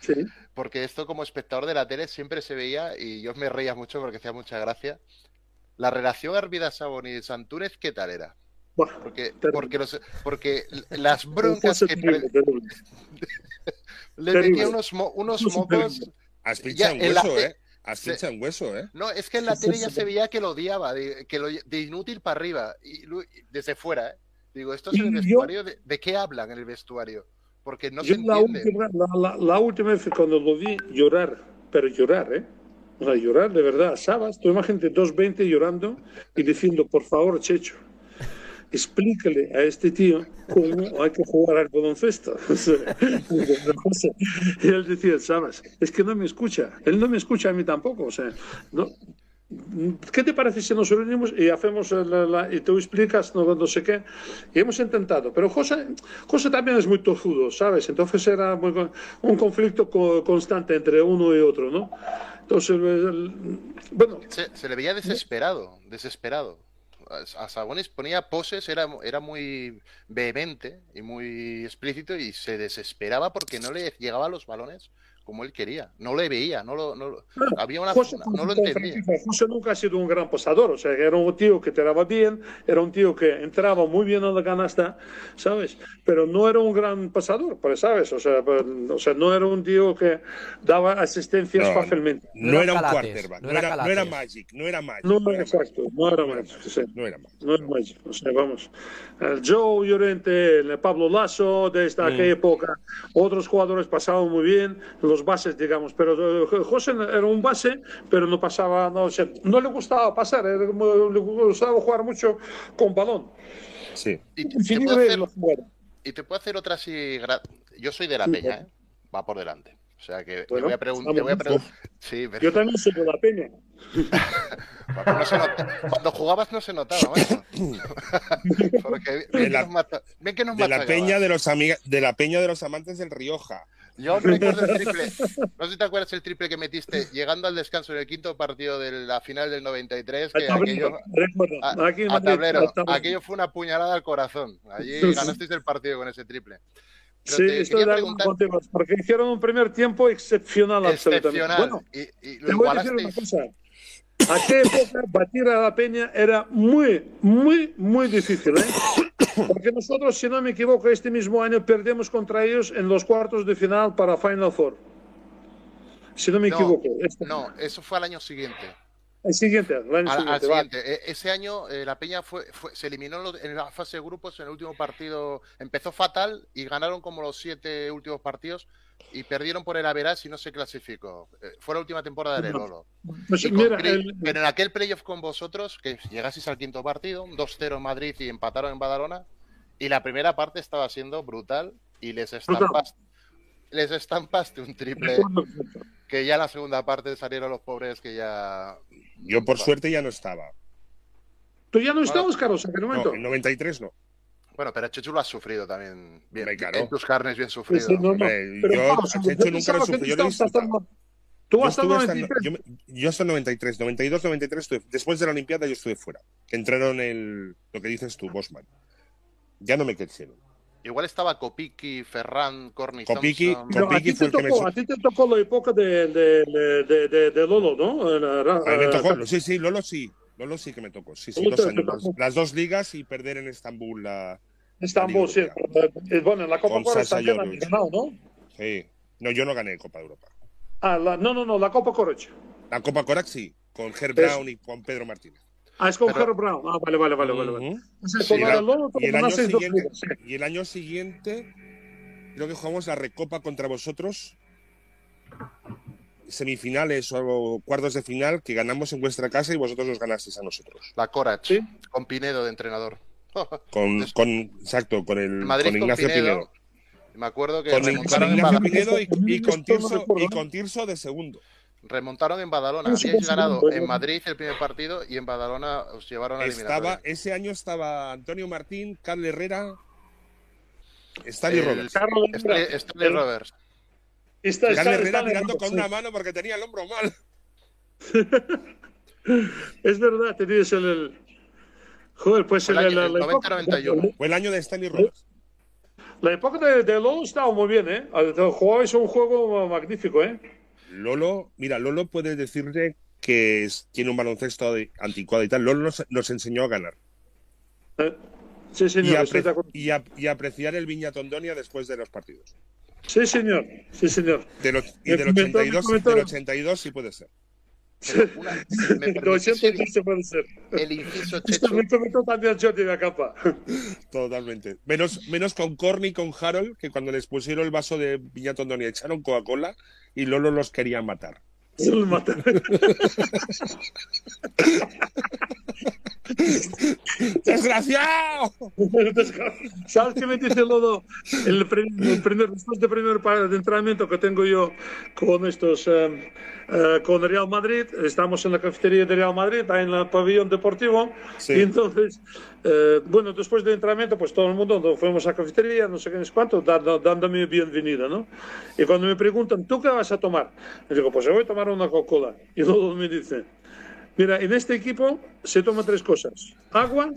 sí. Porque esto como espectador de la tele siempre se veía, y yo me reía mucho porque hacía mucha gracia, la relación Arvidas-Sabonis Antúnez, ¿qué tal era? Porque, porque, los, porque las broncas que terrible, terrible. le terrible. metía unos, mo- unos mocos. La- hueso, ¿eh? Has se- pinchado en hueso, ¿eh? No, es que en la tele ya se veía que lo odiaba, de, que lo, de inútil para arriba, y desde fuera, ¿eh? Digo, ¿esto es en el vestuario? ¿De, de qué hablan en el vestuario? Porque no Yo se la entiende. última, la, la- la última vez cuando lo vi llorar, pero llorar, ¿eh? O sea, llorar de verdad. Sabas, tú imagínate 2.20 llorando y diciendo, por favor, Checho, explícale a este tío cómo hay que jugar al baloncesto. Y él decía, sabes, es que no me escucha. Él no me escucha a mí tampoco. O sea, ¿qué te parece si nos reunimos y hacemos y tú explicas no, no sé qué? Y hemos intentado, pero José, José también es muy tozudo, ¿sabes? Entonces era un conflicto co- constante entre uno y otro, ¿no? Entonces, bueno, se le veía desesperado, desesperado. A a Sabonis ponía poses, era, era muy vehemente y muy explícito y se desesperaba porque no le llegaban los balones como él quería. No le veía, no lo, no lo- había una, José, una- no lo entendía. José nunca ha sido un gran pasador, o sea, era un tío que te daba bien, era un tío que entraba muy bien a la canasta, ¿sabes? Pero no era un gran pasador, pues, ¿sabes? O sea, pues, o sea no era un tío que daba asistencias No, fácilmente. No No, era un Calates, quarterback, no no, era era, no era. Magic, no era Magic. No, no era exacto, Magic, no era no era Magic, Magic, sí. no era Magic. No es Magic, o sea, vamos. El Joe Llorente, el Pablo Lasso, desde Mm. aquella época, otros jugadores pasaban muy bien, los bases, digamos, pero eh, José era un base, pero no pasaba, no, o sea, no le gustaba pasar, era le gustaba jugar mucho con balón. Sí. Y te, puedo hacer, los y te puedo hacer otra así. gra- Yo soy de la peña, ¿eh? Va por delante. O sea que Bueno, te voy a preguntar. vamos. Sí, pero Yo también soy de la peña. No se Cuando jugabas no se notaba, macho. Porque De que la- nos mata- ven que nos De la peña de los amiga, de la peña de los amantes del Rioja. Yo recuerdo el triple. No sé si te acuerdas el triple que metiste llegando al descanso en el quinto partido de la final del 93. Que tablero, aquello, a, aquí a tablero, aquello fue una puñalada al corazón. Allí ganasteis el partido con ese triple. Pero Sí, de acuerdo preguntar, contigo, porque hicieron un primer tiempo excepcional, absolutamente. excepcional, Bueno, y, y lo Te voy a decir una cosa. Aquella época, batir a la Peña era muy, muy, muy difícil. ¿eh? Porque nosotros, si no me equivoco, este mismo año perdemos contra ellos en los cuartos de final para Final Four. Si no me No, equivoco. Este- No, eso fue al año siguiente. El siguiente, el año Al, al siguiente. va. siguiente. E- Ese año eh, la Peña fue, fue- se eliminó en la fase de grupos en el último partido. Empezó fatal y ganaron como los siete últimos partidos y perdieron por el Averas y no se clasificó. Eh, fue la última temporada de No. Lolo. Pues mira, el- Pero en aquel playoff con vosotros, que llegasteis al quinto partido, 2-0 en Madrid y empataron en Badalona, y la primera parte estaba siendo brutal y les estampaste, les estampaste un triple que ya en la segunda parte salieron los pobres que ya... Yo, por suerte, ya no estaba. ¿Tú ya no estabas, Carlos, en aquel momento? No, en 93 no. Bueno, pero Chechu lo has sufrido también. Bien. En tus carnes bien Sí, sufrido. sí, no, no. Hombre, Pero, yo a yo Chechu nunca lo yo hasta- Yo hasta el estuve hasta- 93. yo, me- yo hasta el 93, 92, 93 estuve. Después de la Olimpiada yo estuve fuera. Entraron el, lo que dices tú, Bosman. Ya no me quisieron. Igual estaba Kopiki, Ferran, Corny, Kopiki, Thompson. Pero a Kopiki ti, fue te me tocó, su- a ti te tocó la época de, de, de, de, Lolo, ¿no? Era- A mí me era- tocó, sí, sí, Lolo sí. Lolo sí que me tocó. Sí, sí, dos años. Las, dos ligas y perder en Estambul la. Estambul, sí. Eh, Bueno, en la Copa también han ganado, ¿no? Sí. No, yo no gané Copa de Europa. Ah, la- no, no, no, la Copa Corecha. La Copa Corax sí, con Es- Brown y con Pedro Martínez. Ah, es con Pero- Brown. Ah, vale, vale, vale, vale. vale. Ujú. O sea, Sí, con la- el Lolo y, el año siguiente, ligas, sí. y el año siguiente, creo que jugamos la Recopa contra vosotros. Semifinales o cuartos de final que ganamos en vuestra casa y vosotros nos ganasteis a nosotros. La Corach, Sí. con Pinedo de entrenador. Con, con exacto, con el Madrid con con Ignacio Pinedo. Pinedo. Me acuerdo que Con, remontaron, en Ignacio Pinedo y, y con Tirso, recuerdo. y con Tirso de segundo. remontaron en Badalona. Habíais ganado en. Madrid el primer partido y en Badalona os llevaron a Estaba, ese año estaba Antonio Martín, Carl Stanley Roberts. Herrera. Stanley Roberts. Está, está, está- tirando con una mano porque tenía el hombro mal. Es verdad, tenías el. el- Joder, pues el el- el la 90-91. época, Fue el año de Stanley Roberts. la época de, de Lolo estaba muy bien, ¿eh? Jugabais un juego magnífico, ¿eh? Lolo, mira, Lolo puede decirle que es- tiene un baloncesto de- anticuado y tal. Lolo nos, nos enseñó a ganar. Eh, Sí, Y, señor, estoy apre- y a- y apreciar el Viña Tondonia después de los partidos. Sí, señor, sí, señor. Del och- y del comentó- me 82, comentó- del 82 sí puede ser. Una- me De permitís 80 el, se puede ser. el inciso Jordi de capa. Totalmente. Menos, menos con Corny y con Harold, que cuando les pusieron el vaso de Viña Tondonia echaron Coca-Cola y Lolo los quería matar. Se lo mata. ¡Desgraciado! ¿Sabes qué me dice Lodo? El, primer, después del primer de entrenamiento que tengo yo con estos, eh, eh, con Real Madrid, estamos en la cafetería de Real Madrid, ahí en el pabellón deportivo, y entonces, eh, bueno, después del entrenamiento, pues todo el mundo nos fuimos a la cafetería, no sé qué es cuánto, dando, dándome bienvenida, ¿no? Y cuando me preguntan, ¿tú qué vas a tomar? Digo, pues yo voy a tomar una Coca-Cola. Y Lodo me dice, Mira, en este equipo se toma tres cosas: agua,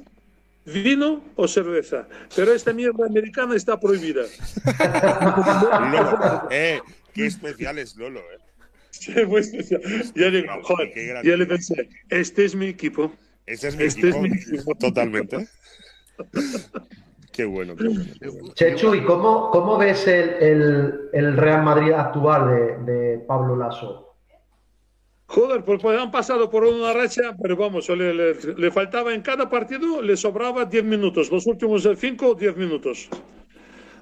vino o cerveza. Pero esta mierda americana está prohibida. Lolo, eh, qué especial es Lolo, eh. Sí, muy especial. Ya, digo, joder, ya le pensé, este es mi equipo. Ese es mi, este equipo, es mi equipo, totalmente. Qué bueno, qué bueno, qué bueno. Chechu, ¿y cómo, cómo ves el, el, el, Real Madrid actual de, de Pablo Lasso? Joder, pues, pues, han pasado por una racha, pero vamos, le, le, le, faltaba en cada partido, le sobraba 10 minutos, los últimos 5 o 10 minutos.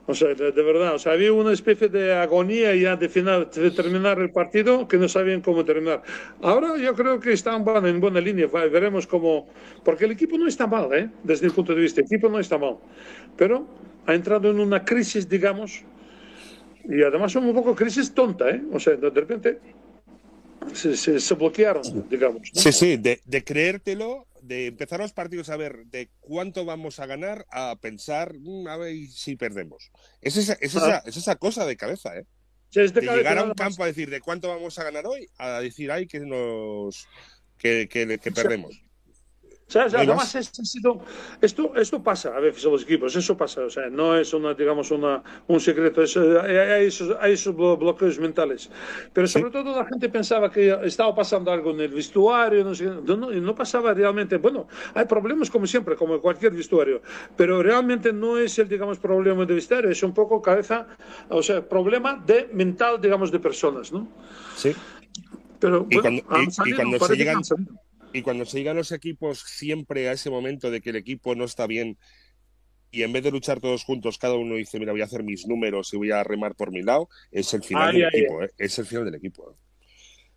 O sea, de, de, verdad, o sea, había una especie de agonía ya de, final, de terminar el partido que no sabían cómo terminar. Ahora yo creo que están van en buena línea, veremos cómo, porque el equipo no está mal, ¿eh? desde el punto de vista, el equipo no está mal, pero ha entrado en una crisis, digamos, y además son un poco crisis tonta, ¿eh? o sea, de repente se, se, se bloquearon, digamos. ¿no? Sí, sí, de, de, creértelo, de empezar los partidos a ver de cuánto vamos a ganar, a pensar, mmm, a ver si perdemos. Es esa, es esa, ah. es esa cosa de cabeza, ¿eh? Sí, es de, de llegar a un campo a decir de cuánto vamos a ganar hoy, a decir, ay, que nos que, que, que perdemos. O sea, además es, esto, esto pasa a veces en los equipos, eso pasa, o sea, no es una, digamos, una, un secreto, es, hay, esos, hay, esos, bloqueos mentales. Pero sobre sí. todo la gente pensaba que estaba pasando algo en el vestuario, no, sé, no, no, pasaba realmente, bueno, hay problemas como siempre, como en cualquier vestuario, pero realmente no es el, digamos, problema de vestuario, es un poco cabeza, o sea, problema de mental, digamos, de personas, ¿no? Sí. Pero, y bueno, cuando, y, y cuando se llegan y cuando se llegan los equipos siempre a ese momento de que el equipo no está bien y en vez de luchar todos juntos, cada uno dice, mira, voy a hacer mis números y voy a remar por mi lado, es el final del equipo. ¿eh? es el final del equipo.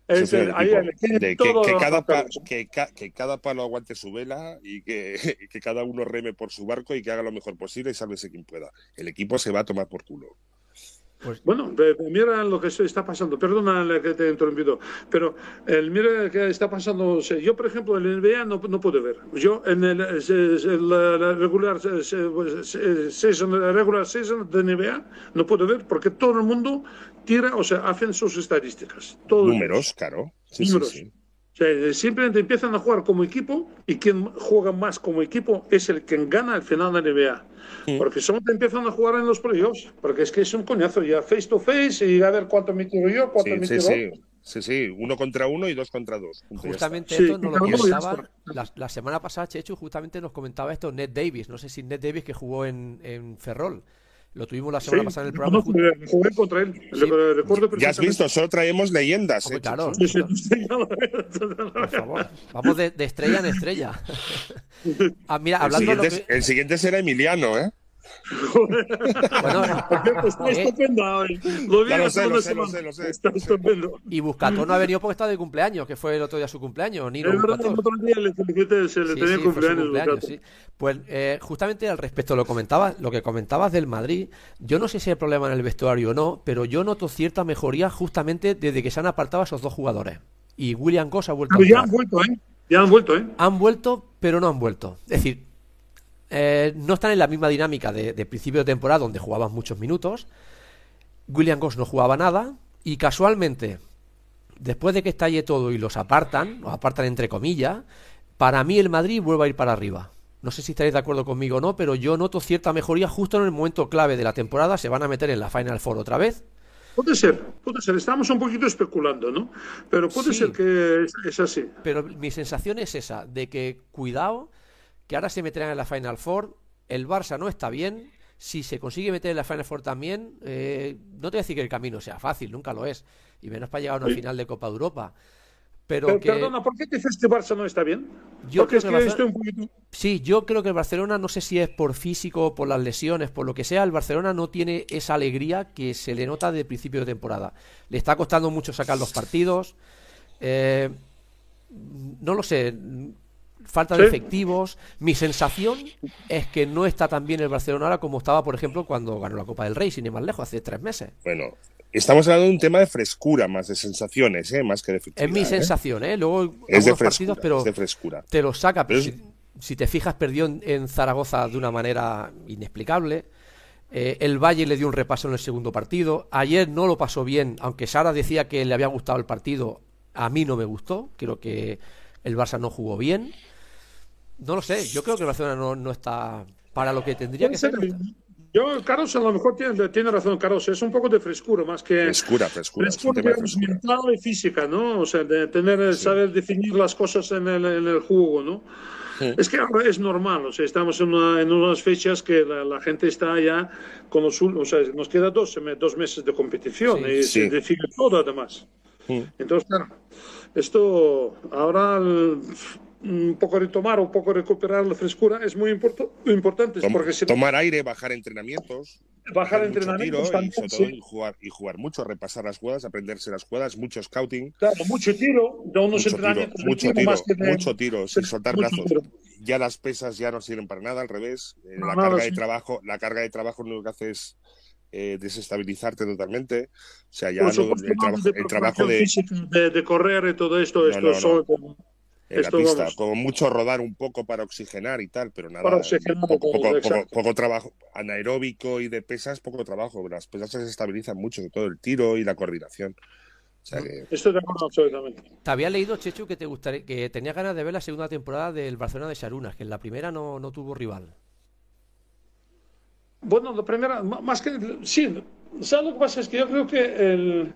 Es el, el de que, que, cada pa, que, que, cada palo aguante su vela y que, que, cada uno reme por su barco y que haga lo mejor posible y sálvese quien pueda. El equipo se va a tomar por culo. Pues... Bueno, mira lo que está pasando. Perdona que te he interrumpido, pero el, mira lo que está pasando. Yo, por ejemplo, el NBA no, no puedo ver. Yo en el, el la regular season, regular season de NBA no puedo ver porque todo el mundo tira, o sea, hacen sus estadísticas. Todo Números, claro. Sí, Números. Sí, sí. O sea, simplemente empiezan a jugar como equipo y quien juega más como equipo es el que gana al final de la NBA. Sí. Porque solo te empiezan a jugar en los playoffs, porque es que es un coñazo ya face to face y a ver cuánto me tiro yo, cuánto sí, me sí, tiro sí. Sí, sí, uno contra uno y dos contra dos. Justamente esto nos lo comentaba la, la, semana pasada, Chechu, justamente nos comentaba esto Ned Davis. No sé si Ned Davis que jugó en, en Ferrol. Lo tuvimos la semana sí, pasada en el programa. No, jugué, jugué contra él. Sí. Ya has visto, solo traemos leyendas. Hombre, ¿eh? claro. Sí, sí, Por favor, vamos de, de estrella en estrella. ah, mira, hablando el, de siguiente, que... el siguiente será Emiliano, ¿eh? Bueno, está estupendo. Lo vi lo sé, lo sé, lo sé, lo sé, Está estupendo. Y Buscatón no ha venido porque está de cumpleaños, que fue el otro día su cumpleaños. Nino es verdad, el otro día le felicité, se le sí, tenía sí, cumpleaños. cumpleaños sí. Pues eh, justamente al respecto lo comentabas, lo que comentabas del Madrid, yo no sé si hay problema en el vestuario o no, pero yo noto cierta mejoría justamente desde que se han apartado esos dos jugadores. Y William Goss ha vuelto. Pero ya han vuelto, ¿eh? Ya han vuelto, ¿eh? Han vuelto, pero no han vuelto. Es decir, eh, no están en la misma dinámica de, de, principio de temporada donde jugaban muchos minutos. William Goss no jugaba nada y casualmente, después de que estalle todo y los apartan, los apartan entre comillas, para mí el Madrid vuelve a ir para arriba. No sé si estaréis de acuerdo conmigo o no, pero yo noto cierta mejoría justo en el momento clave de la temporada. Se van a meter en la Final Four otra vez. Puede ser, puede ser. Estamos un poquito especulando, ¿no? Pero puede sí, ser que es, es, así. Pero mi sensación es esa, de que cuidado, que ahora se meterán en la Final Four. El Barça no está bien. Si se consigue meter en la Final Four también, eh, no te voy a decir que el camino sea fácil, nunca lo es. Y menos para llegar a una sí. final de Copa de Europa. Pero, pero que... Perdona, ¿por qué dices que Barça no está bien? Yo Porque creo es que estoy un poquito... Sí, yo creo que el Barcelona, no sé si es por físico, por las lesiones, por lo que sea, el Barcelona no tiene esa alegría que se le nota de principio de temporada. Le está costando mucho sacar los partidos. Eh, no lo sé falta de efectivos. Mi sensación es que no está tan bien el Barcelona ahora como estaba, por ejemplo, cuando ganó la Copa del Rey, sin ir más lejos, hace tres meses. Bueno, estamos hablando de un tema de frescura, más de sensaciones, ¿eh? más que de efectividad. Es mi ¿eh? sensación, ¿eh? Luego Es de algunos partidos, frescura, pero es de frescura. te lo saca. Pero si, si te fijas, perdió en, en Zaragoza de una manera inexplicable. Eh, el Valle le dio un repaso en el segundo partido. Ayer no lo pasó bien, aunque Sara decía que le había gustado el partido. A mí no me gustó. Creo que el Barça no jugó bien. No lo sé. Yo creo que el Barcelona no, no está para lo que tendría que ser. Yo, Carlos, a lo mejor tiene, tiene razón, Carlos. Es un poco de frescura, más que. Frescura, frescura. Frescura, digamos, frescura. mental y física, ¿no? O sea, de tener, eh, saber definir las cosas en el, en el juego, ¿no? Sí. Es que ahora es normal, o sea, estamos en, una- en unas fechas que la, la gente está ya con los o sea, nos queda dos, seme- dos meses de competición Sí. y Sí. se decide todo además. Entonces, claro, esto ahora el- un poco retomar, un poco recuperar la frescura es muy importa- importante, Tom- porque si no, tomar aire, bajar entrenamientos, bajar entrenamientos tiro y, todo, jugar, y jugar mucho, repasar las jugadas, aprenderse las jugadas, mucho scouting, Claro, mucho tiro, de unos mucho tiro, entrenamientos de mucho tiro tiro, más que de- mucho tiro, sin soltar mucho brazos. tiro. Ya las pesas ya no sirven para nada, al revés. Eh, No, la nada, carga sí. de trabajo, la carga de trabajo lo único que hace es eh, desestabilizarte totalmente. O sea, ya no- el, trabajo, de el trabajo preparación de, física, de, de correr y todo esto, No, esto no, en la esto, pista, vamos. como mucho rodar un poco para oxigenar y tal, pero nada, Para oxigenar poco, poco, poco, poco trabajo anaeróbico y de pesas, poco trabajo. Las pesas se estabilizan mucho, sobre todo el tiro y la coordinación. O sea que Estoy de acuerdo absolutamente. Te había leído, Chechu, que te gustaría, que tenías ganas de ver la segunda temporada del Barcelona de Sharunas, que en la primera no, no tuvo rival. Bueno, la primera, más que. Sí, ¿sabes lo que pasa? Es que yo creo que el.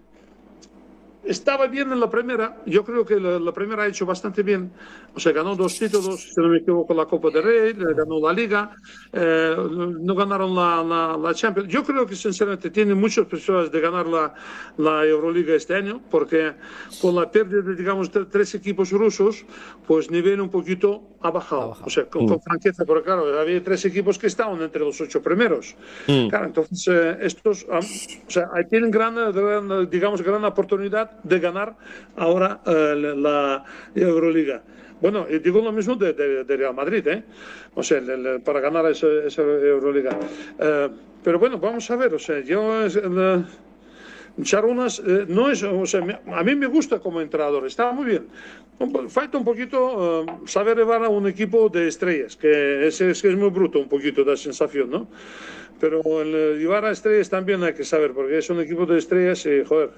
Estaba bien en la primera, yo creo que la, la primera ha hecho bastante bien. O sea, ganó dos títulos, si no me equivoco, la Copa de Rey, ganó la Liga, eh, no ganaron la, la, la Champions. Yo creo que, sinceramente, tiene muchas personas de ganar la, la Euroliga este año, porque con la pérdida de, digamos, de tres equipos rusos, pues nivel un poquito ha bajado. O sea, con, con franqueza, porque claro, había tres equipos que estaban entre los ocho primeros. Claro, entonces eh, estos, am, o sea, ahí tienen gran, gran, digamos, gran oportunidad de ganar ahora eh, la, Euroliga. Bueno, digo lo mismo de, de- de Real Madrid, ¿eh? O sea, para ganar esa, esa Euroliga. Eh, pero bueno, vamos a ver, o sea, yo... el, Charunas eh, no es, o sea, a mí me gusta como entrenador, está muy bien. Falta un poquito eh, saber llevar a un equipo de estrellas, que es, es, es muy bruto un poquito la sensación, ¿no? Pero el llevar a estrellas también hay que saber, porque es un equipo de estrellas y, joder,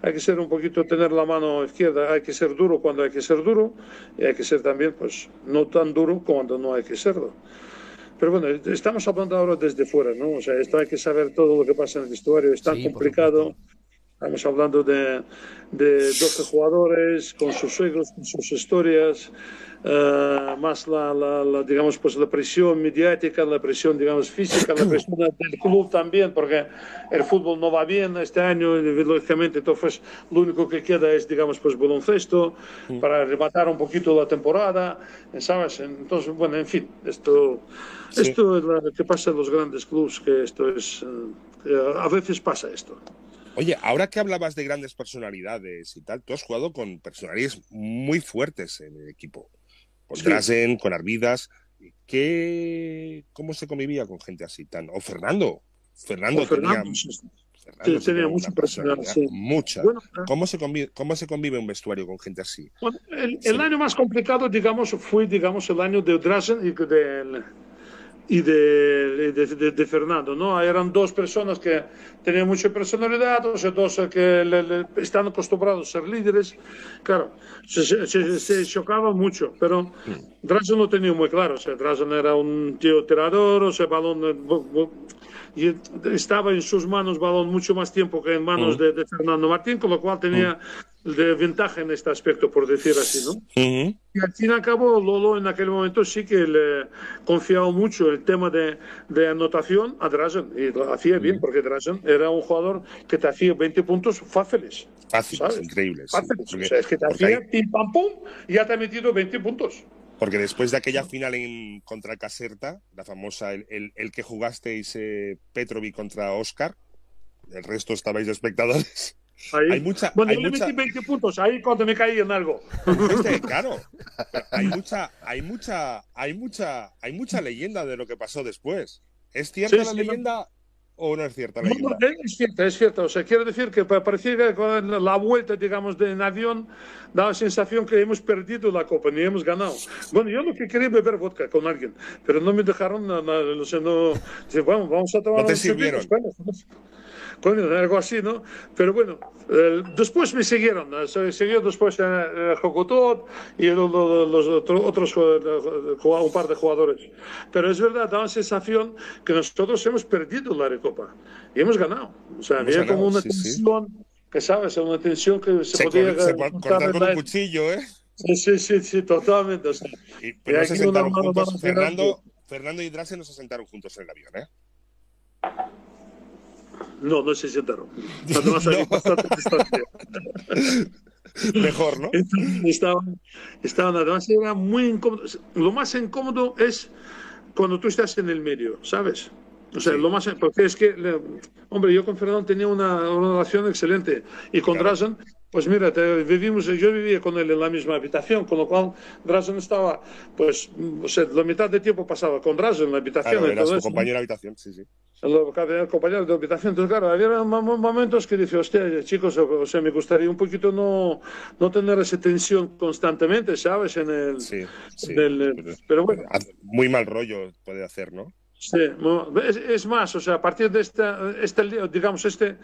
hay que ser un poquito, tener la mano izquierda, hay que ser duro cuando hay que ser duro y hay que ser también, pues, no tan duro cuando no hay que serlo. Pero bueno, estamos hablando ahora desde fuera, ¿no? O sea, esto hay que saber todo lo que pasa en el vestuario, es tan Sí, complicado. Estamos hablando de, de 12 jugadores con sus suegros, con sus historias, eh, más la, la- la, digamos, pues la presión mediática, la presión, digamos, física, la presión del club también, porque el fútbol no va bien este año, lógicamente, entonces lo único que queda es, digamos, pues baloncesto, para rematar un poquito la temporada, ¿sabes? Entonces, bueno, en fin, esto, Sí. esto es lo que pasa en los grandes clubes, que esto es, que a veces pasa esto. Oye, ahora que hablabas de grandes personalidades y tal, tú has jugado con personalidades muy fuertes en el equipo. Con Sí. Drasen, con Arvidas. ¿Qué, ¿Cómo se convivía con gente así tan? O Fernando. Fernando, O Fernando, tenía, sí, sí. Fernando Sí, tenía una mucha personalidad. Mucha. Bueno, ¿Cómo, se convive, ¿Cómo se convive un vestuario con gente así? Bueno, el, el año más complicado, digamos, fue, digamos, el año de Drazen y de, y de, de, de- de Fernando, ¿no? Eran dos personas que tenían mucha personalidad, o sea, dos que le- le- están acostumbrados a ser líderes. Claro, se, se, se- chocaban mucho, pero Drazen lo tenía muy claro, o sea, Drazen era un tío tirador, o sea, balón... y estaba en sus manos balón mucho más tiempo que en manos Mm. de, de Fernando Martín, con lo cual tenía de ventaja en este aspecto, por decir así, ¿no? Ujú. Y al fin y al cabo, Lolo en aquel momento sí que le confiaba mucho el tema de, de anotación a Drazen, y lo hacía bien, porque Drazen era un jugador que te hacía 20 puntos fáciles. Fáciles, ¿Sabes? increíbles. sí. Fáciles. Porque- o sea, es que te hacía hay- pim pam pum y ya te ha metido 20 puntos. Porque después de aquella final en contra Caserta, la famosa, el, el, el que jugasteis eh, Petrovi contra Oscar, el resto estabais de espectadores. Ahí. Hay mucha- bueno, hay yo le mucha- metí 20 puntos ahí cuando me caí en algo. Viste, claro. Hay mucha, hay mucha, hay mucha, hay mucha leyenda de lo que pasó después. ¿Es cierta Sí, la sí, leyenda o no es cierta la No, no, leyenda? es cierto, es cierto. O sea, quiero decir que pa- parecía que con la vuelta, digamos, de en avión, daba la sensación que hemos perdido la copa, ni hemos ganado. Bueno, yo lo que quería beber vodka con alguien, pero no me dejaron, no, no, no, dice, bueno, vamos a tomar No te unos sirvieron. chupitos, bueno, Coño, algo así, ¿no? Pero bueno, eh, después me siguieron, eh, se- siguió después eh, eh, Jokotot y lo- lo- los otro- otros eh, jugad- un par de jugadores. Pero es verdad, da la sensación que nosotros hemos perdido la Recopa y hemos ganado. O sea, Hemos había como una sí, sí. tensión, que sabes, una tensión que se, Se, podía se eh, cortar con un cuchillo, ¿eh? Sí, sí, sí, sí, totalmente. O sea, Y, pero aquí se sentaron juntos. Fernando, Fernando y Drasen no se sentaron juntos en el avión, ¿eh? No, no se sentaron. Además, había No. bastante distancia. Mejor, ¿no? estaban, estaban además era muy incómodo. Lo más incómodo es cuando tú estás en el medio, ¿sabes? O sea, Sí. lo más porque es que, hombre, yo con Fernando tenía una, una relación excelente y con Claro. Pues mira, te- vivimos, yo vivía con él en la misma habitación, con lo cual Drazen estaba, pues, o sea, la mitad del tiempo pasaba con Drazen en la habitación. Claro, era su compañero de habitación, sí, sí. Cada compañero de habitación. Entonces, claro, había mo- mo- momentos que dice, hostia, chicos, o sea, me gustaría un poquito no, no tener esa tensión constantemente, ¿sabes? En el, Sí, sí. en el- Pero- pero bueno, Muy mal rollo puede hacer, ¿no? Sí, es, es más, o sea, a partir de esta, este, digamos, este,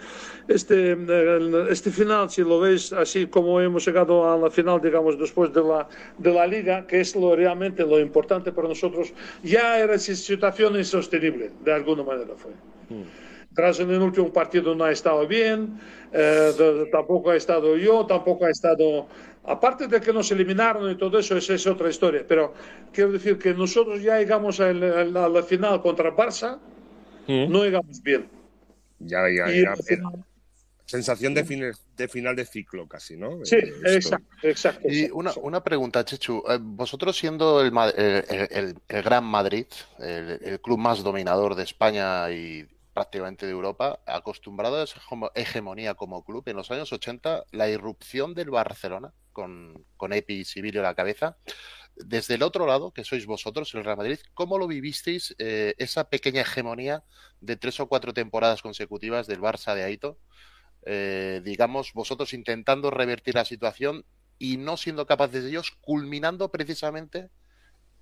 este, eh, este final, si lo veis así como hemos llegado a la final, digamos, después de la, de la liga, que es lo realmente lo importante para nosotros, ya era situación insostenible, de alguna manera fue. Tras en el último partido no ha estado bien, eh, tampoco ha estado yo, tampoco ha estado... Aparte de que nos eliminaron y todo eso, esa es otra historia. Pero quiero decir que nosotros ya llegamos a la, a la final contra Barça, no llegamos bien. Ya, ya, Y ya. final- Sensación de, fin- de final de ciclo casi, ¿no? sí, Eh, esto. exacto, exacto. Y una, una pregunta, Chechu. Eh, Vosotros siendo el, Ma- el- el- Gran Madrid, el, el club más dominador de España y prácticamente de Europa, acostumbrado a esa hegemonía como club, en los años 80, la irrupción del Barcelona, con, con Epi y Sibilio a la cabeza, desde el otro lado, que sois vosotros, el Real Madrid, ¿cómo lo vivisteis eh, esa pequeña hegemonía de tres o cuatro temporadas consecutivas del Barça de Aito? Eh, digamos, vosotros intentando revertir la situación y no siendo capaces de ellos, culminando precisamente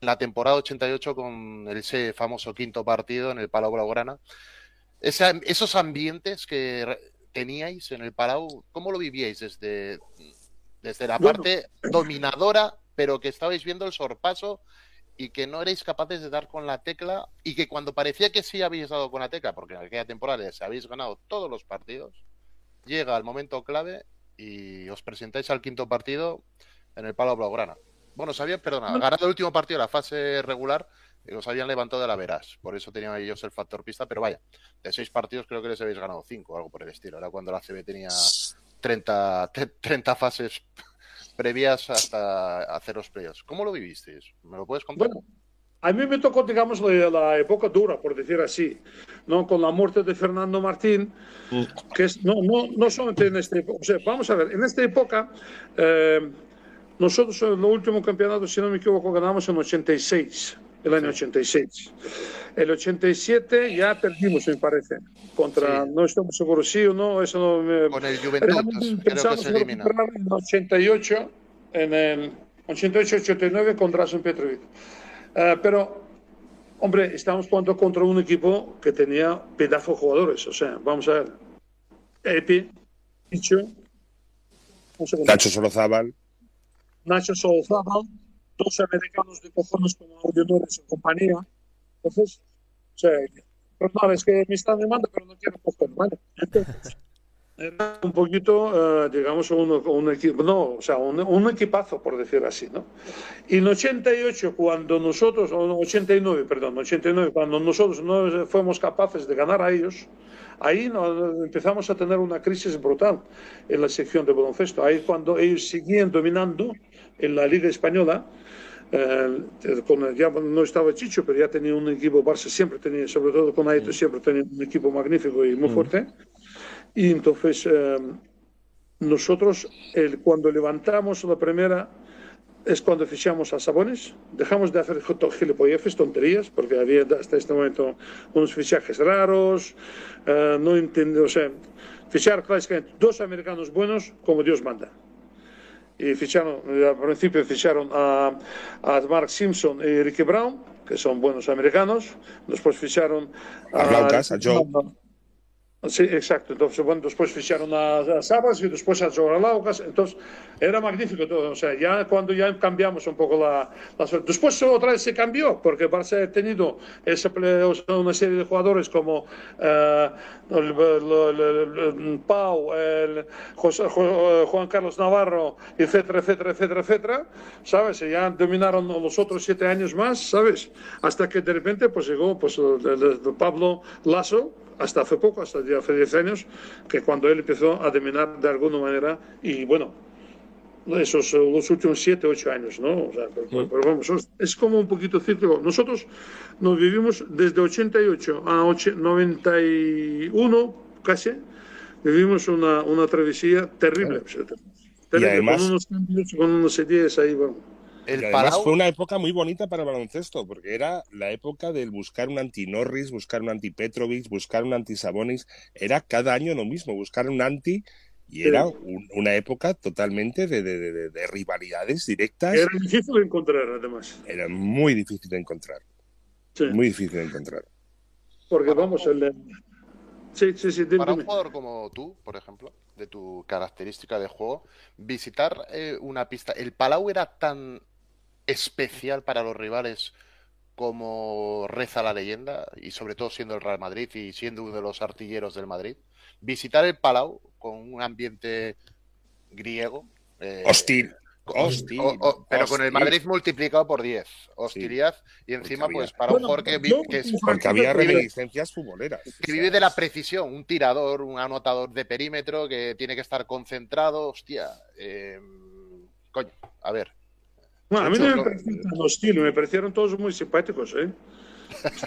en la temporada 88 con ese famoso quinto partido en el Palau Blaugrana. Ese- esos ambientes que teníais en el Palau, ¿cómo lo vivíais desde, desde la Bueno. parte dominadora, pero que estabais viendo el sorpaso y que no erais capaces de dar con la tecla y que cuando parecía que sí habéis dado con la tecla, porque en aquella temporada les habéis ganado todos los partidos, llega el momento clave y os presentáis al quinto partido en el Palo Blaugrana. Bueno, os habían, perdona, ganado el último partido, la fase regular, y os habían levantado de la veras. Por eso tenían ellos el factor pista, pero vaya, de seis partidos creo que les habéis ganado cinco, algo por el estilo. Era cuando la CB tenía 30, te- 30 fases previas hasta hacer los playoffs. ¿Cómo lo vivisteis? ¿Me lo puedes contar? Bueno, a mí me tocó, digamos, la época dura, por decir así, ¿no? Con la muerte de Fernando Martín, que es, no, no, no solamente en esta época, o sea, vamos a ver, en esta época, eh, nosotros en el último campeonato, si no me equivoco, ganamos en 86, el año 86. El 87 ya perdimos, me parece, contra, Sí. no estamos seguros si o no, eso no me... Con el Realmente creo que pensamos se recuperar en 88, en el 88-89 con Drazen Petrovic. Eh, pero, hombre, estamos jugando contra un equipo que tenía pedazo de jugadores. O sea, vamos a ver. Epi, Picho. Nacho Solozábal. Nacho Solozábal, dos americanos de cojones como Audionores y compañía. Entonces, o sea, perdón, es que me están llamando, pero no quiero coger, ¿vale? Era un poquito, eh, digamos, un, un equipo, no, o sea, un, un equipazo, por decir así, ¿no? Y en 88, cuando nosotros, o 89, perdón, 89, cuando nosotros no fuimos capaces de ganar a ellos, ahí no- empezamos a tener una crisis brutal en la sección de baloncesto. Ahí cuando ellos seguían dominando en la Liga Española, eh, con, ya no estaba Chicho, pero ya tenía un equipo, Barça siempre tenía, sobre todo con Aito, siempre tenía un equipo magnífico y muy fuerte. Y entonces, eh, nosotros el, cuando levantamos la primera es cuando fichamos a Sabones, dejamos de hacer gilipolleces, tonterías, porque había hasta este momento unos fichajes raros, eh, no entiendo, o sea, fichar clásicamente dos americanos buenos como Dios manda. Y ficharon, al principio ficharon a, a Mark Simpson y Ricky Brown, que son buenos americanos, después ficharon a, a, a Joe. Sí, exacto. Entonces, bueno, después ficharon a, Sabas y después a Joe Laucas. Entonces, era magnífico todo. O sea, ya cuando ya cambiamos un poco la, la Después otra vez se cambió, porque Barça ha tenido esa, una serie de jugadores como uh, el, el, el, Pau, José, Juan Carlos Navarro, etcétera, etcétera, etcétera, etcétera. ¿Sabes? Y ya dominaron los otros siete años más, ¿sabes? Hasta que de repente pues llegó pues, Pablo Lasso hasta hace poco, hasta ya hace 10 años, que cuando él empezó a dominar de alguna manera, y bueno, esos los últimos 7, 8 años, ¿no? O sea, pero, pero, vamos, es como un poquito círculo. Nosotros nos vivimos desde 88 a 91, casi, vivimos una, una travesía terrible. Claro. terrible y además, con unos cambios, con unos ideas ahí, vamos. El además fue una época muy bonita para el baloncesto, porque era la época del buscar un anti-Norris, buscar un anti-Petrovic, buscar un anti-Sabonis. Era cada año lo mismo, buscar un anti y era un, una época totalmente de, de, de, de, rivalidades directas. Era difícil de encontrar, además. Era muy difícil de encontrar. Sí. Muy difícil de encontrar. Porque vamos, el... Sí, sí, sí, Para un jugador como tú, por ejemplo, de tu característica de juego, visitar eh, una pista, ¿el Palau era tan especial para los rivales como reza la leyenda, y sobre todo siendo el Real Madrid y siendo uno de los artilleros del Madrid, visitar el Palau con un ambiente griego. Eh, hostil. Hostil, o, o, pero hostil. con el Madrid multiplicado por 10. Hostilidad. Sí. Y encima, había, pues, para un jugador que, no, que es. Porque había reminiscencias futboleras. Que vive de la precisión. Un tirador, un anotador de perímetro que tiene que estar concentrado. Hostia. Eh, coño, a ver. Bueno, a mí no me parecieron tan hostil, me parecieron todos muy simpáticos, ¿eh?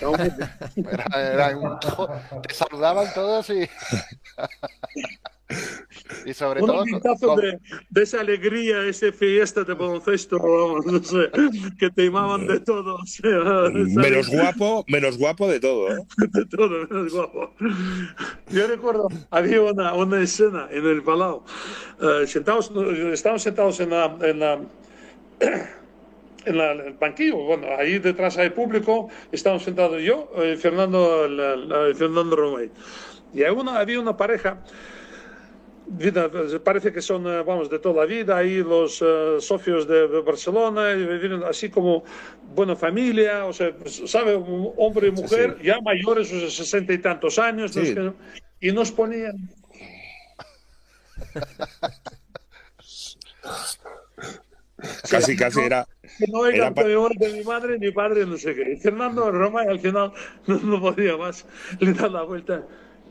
Muy... era, era un... Te saludaban todos y. y sobre un todo. Con... De, de, esa alegría, esa fiesta de baloncesto, vamos, no sé, que te imaban de todo. O sea, menos guapo, menos guapo de todo, ¿eh? De todo, menos guapo. Yo recuerdo, había una, una escena en el Palau. Uh, sentados, estábamos sentados en la. En la en, la, el banquillo, bueno, ahí detrás hay público, estamos sentados yo y eh, Fernando, la, la, Fernando Romay. Y hay una, había una pareja, parece que son, eh, vamos, de toda la vida, ahí los uh, socios de, de Barcelona, viven así como buena familia, o sea, sabe, un hombre y mujer, sí, sí. ya mayores, o sea, sesenta y tantos años, sí. nos, y nos ponían... casi, casi era. Que no era, era peor de mi madre, ni padre, no sé qué. Fernando Roma, y al final no, no, podía más, le da la vuelta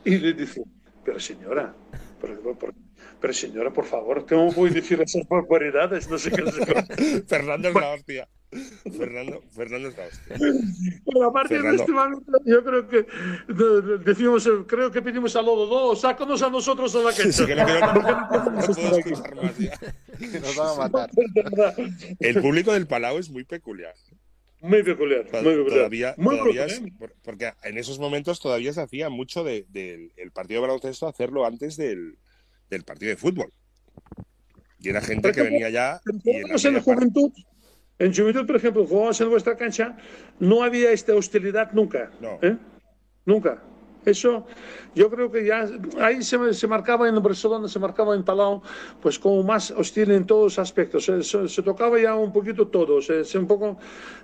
y le dice: Pero señora, pero, pero, pero señora, por favor, ¿cómo puedo decir esas barbaridades? No sé qué. No sé qué. Fernando es la hostia. Fernando, Fernando es la hostia. Pero aparte Fernando. de este momento, yo creo que decimos, creo que pedimos a Lodo, no, sácanos a nosotros a la que sí, que no, que no, no, no más ya. Que nos van a matar. El público del Palau es muy peculiar. Muy peculiar, muy peculiar. Todavía, muy todavía es, porque en esos momentos todavía se hacía mucho del de, de partido de baloncesto hacerlo antes del, del partido de fútbol. Y era gente que venía ya. Y en, la en la juventud, en juventud, por ejemplo, jugábamos en vuestra cancha, no había esta hostilidad nunca. No. ¿eh? Nunca. Eso, yo creo que ya ahí se, se, marcaba en Barcelona, se marcaba en Palau, pues como más hostil en todos aspectos. Se, se, se tocaba ya un poquito todo, se, un poco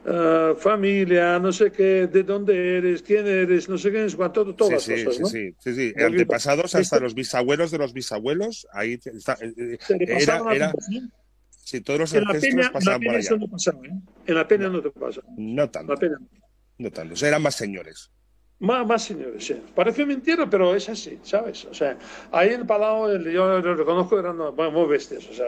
uh, familia, no sé qué, de dónde eres, quién eres, no sé qué, cuánto, todas sí, las cosas. Sí, ¿no? sí, sí, sí. Antepasados hasta los bisabuelos de los bisabuelos, ahí está. Era, era, Sí, todos los peña, pasaban peña eso no pasaba, ¿eh? En la peña no, no te pasa. No tanto. La peña. No tanto. O sea, eran más señores. Más, más señores, sí. Parece mentira, pero es así, ¿sabes? O sea, ahí en Palau, yo lo reconozco, eran muy bestias, o sea,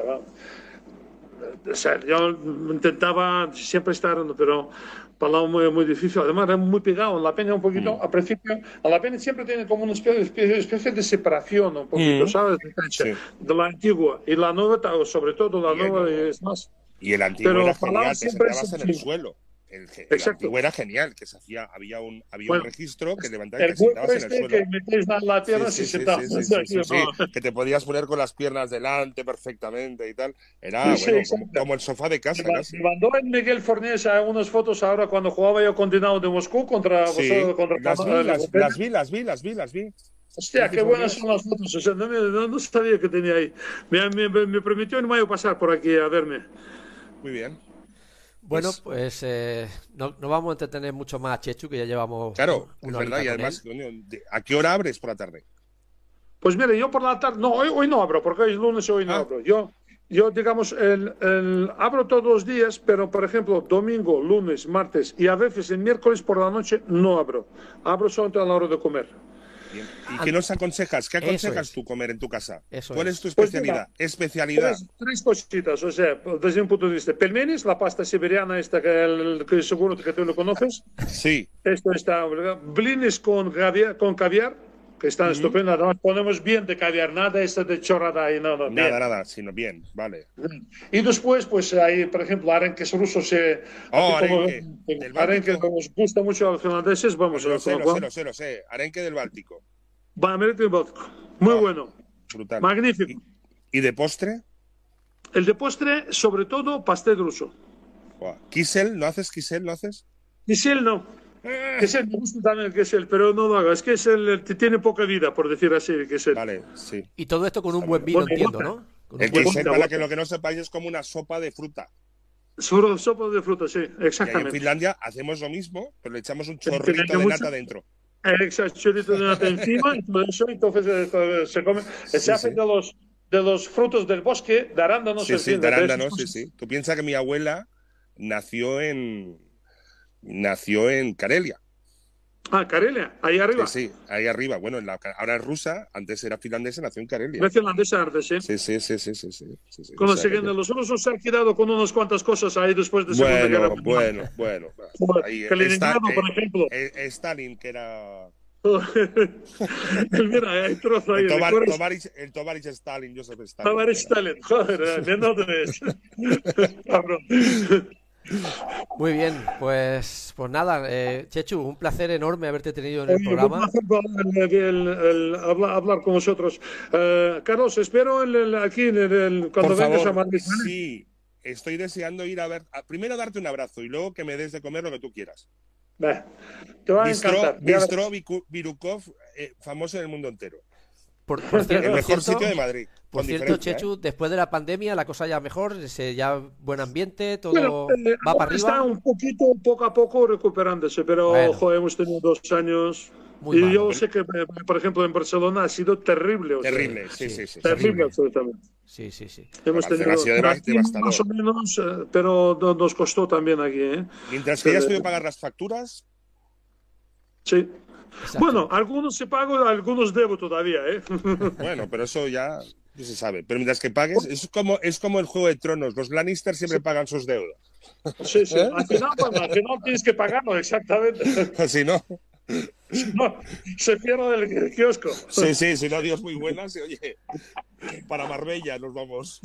o sea, yo intentaba siempre estar, pero para muy, muy difícil. Además, era muy pegado. En la peña un poquito, Mm. al principio, a la peña siempre tiene como una especie, especie- de separación, un poquito, Mm. ¿sabes? Sí. de la antigua. Y la nueva, sobre todo la Y el nueva, nuevo. es más. Y el antiguo Pero Palau te siempre es en el el- suelo. El, el antiguo era genial, que se hacía, había un, había Bueno, un registro que levantabas y El te sentabas en el este suelo. que metéis la, pierna Sí, sí, sí, no. que te podías poner con las piernas delante perfectamente y tal. Era bueno, como, como el sofá de casa Me mandó el Miguel Fornés a unas fotos ahora cuando jugaba yo con Dinamo de Moscú contra vosotros, contra las vi, la- la- las, las vi, las vi, las vi, las vi. Hostia, qué buenas son las fotos. O sea, no, no- no sabía que tenía ahí. Me, me, me prometió en mayo pasar por aquí a verme. Muy bien. Bueno, Pues- pues eh, no, no vamos a entretener mucho más a Chechu, que ya llevamos Claro, es verdad. Y además, ¿a qué hora abres por la tarde? Pues mire, yo por la tarde, no, hoy, hoy no abro, porque hoy es lunes y hoy no Ah. abro. Yo, yo digamos, el, el- abro todos los días, pero por ejemplo, domingo, lunes, martes y a veces el miércoles por la noche no abro. Abro solo a la hora de comer. Bien. ¿Y qué nos aconsejas? ¿Qué aconsejas es. tú comer en tu casa? Eso ¿Cuál es. es tu Pues especialidad? Especialidad. Tres, tres cositas, o sea, desde un punto de vista. Pelmenis, la pasta siberiana, esta que, el- que seguro que tú lo conoces. Sí, Esto está, blines con con caviar que están estupendos. Además, ponemos bien de caviar, nada esta de chorrada y no, no, bien. nada, nada, sino bien, vale. Y después, pues hay, por ejemplo, arenques rusos. Eh, Oh, aquí como- arenque, del arenque como nos gusta mucho a los finlandeses, vamos Lo a sé, lo sé, lo sé, lo sé. Arenque del Báltico. Va, América y Báltico. Muy Ah. bueno, Brutal. magnífico. ¿Y de postre? El de postre, sobre todo, pastel ruso. Buah. ¿Kisel? ¿No haces kisel? ¿No haces? Kisel no. Kisel me gusta también el Kisel, pero no lo hagas. Eh, tiene poca vida, por decir así, el Kisel. Vale, sí. Y todo esto con un buen vino, Bueno, entiendo. ¿no? Con un El Vodka, para que lo que no sepáis, es como una sopa de fruta. Sobre sopa de fruta, sí, Y ahí en exactamente. Finlandia hacemos lo mismo, pero le echamos un chorrito de mucho- nata dentro. Exacto, chorrito de nata encima y todo eso, entonces eh, se come. se Sí, hace sí. de los de los frutos del bosque, de arándanos, Sí, en sí, de arándanos, sí, sí. Tú piensas que mi abuela nació en nació en Karelia. Ah, Karelia, ahí arriba. Sí, sí, ahí arriba. Bueno, en la- ahora es rusa, antes era finlandesa, nació en Karelia. De finlandesa antes, sí. Sí, sí, sí, sí, sí, sí, sí. Con O sea que- los rusos se han quedado con unas cuantas cosas ahí después de Segunda Guerra Bueno, Mundial. bueno, bueno. Como Ahí está, por eh, ejemplo. eh, Stalin, que era Mira, hay trozo ahí. el, Tovarich Stalin, Joseph Stalin. Tovarich Stalin. Joder, eh, ¿de dónde es? Cabrón. Muy bien, pues, pues nada, eh, Chechu, un placer enorme haberte tenido en el programa. un placer el- el- el hablar, hablar con vosotros. Eh, Carlos, espero el- el- aquí en el- el- cuando Por vengas favor, a Madrid. ¿vale? sí, estoy deseando ir a ver, a- primero darte un abrazo y luego que me des de comer lo que tú quieras. Va, Te va a Bistro, encantar. Virukov, eh, famoso en el mundo entero. Por, El mejor cierto, sitio de Madrid. Por con cierto, diferencia, ¿eh? Chechu, después de la pandemia la cosa ya mejor, se- ya buen ambiente, todo Bueno, eh, va ahora para está arriba. un poquito, poco a poco recuperándose, pero Bueno. ojo, hemos tenido dos años. Muy y malo, yo pero- sé que, eh, por ejemplo, en Barcelona ha sido terrible. o sea, Terrible, sí, Sí, sí, sí. terrible, terrible. absolutamente. Sí, sí, sí. Hemos tenido más o menos, eh, pero no- nos costó también aquí. ¿eh? Mientras que hayas podido pagar las facturas, Sí. Exacto. Bueno, algunos se pagan, algunos debo todavía. ¿eh? bueno, pero eso ya no se sabe. Pero mientras que pagues, es como, es como el Juego de Tronos. Los Lannister siempre pagan sus deudas. Sí, sí. ¿Eh? Al final, bueno, al final tienes que pagarlo, exactamente. Si no, no, se pierde el kiosco. sí, sí, si no, Dios muy buenas. y Oye, para Marbella nos vamos.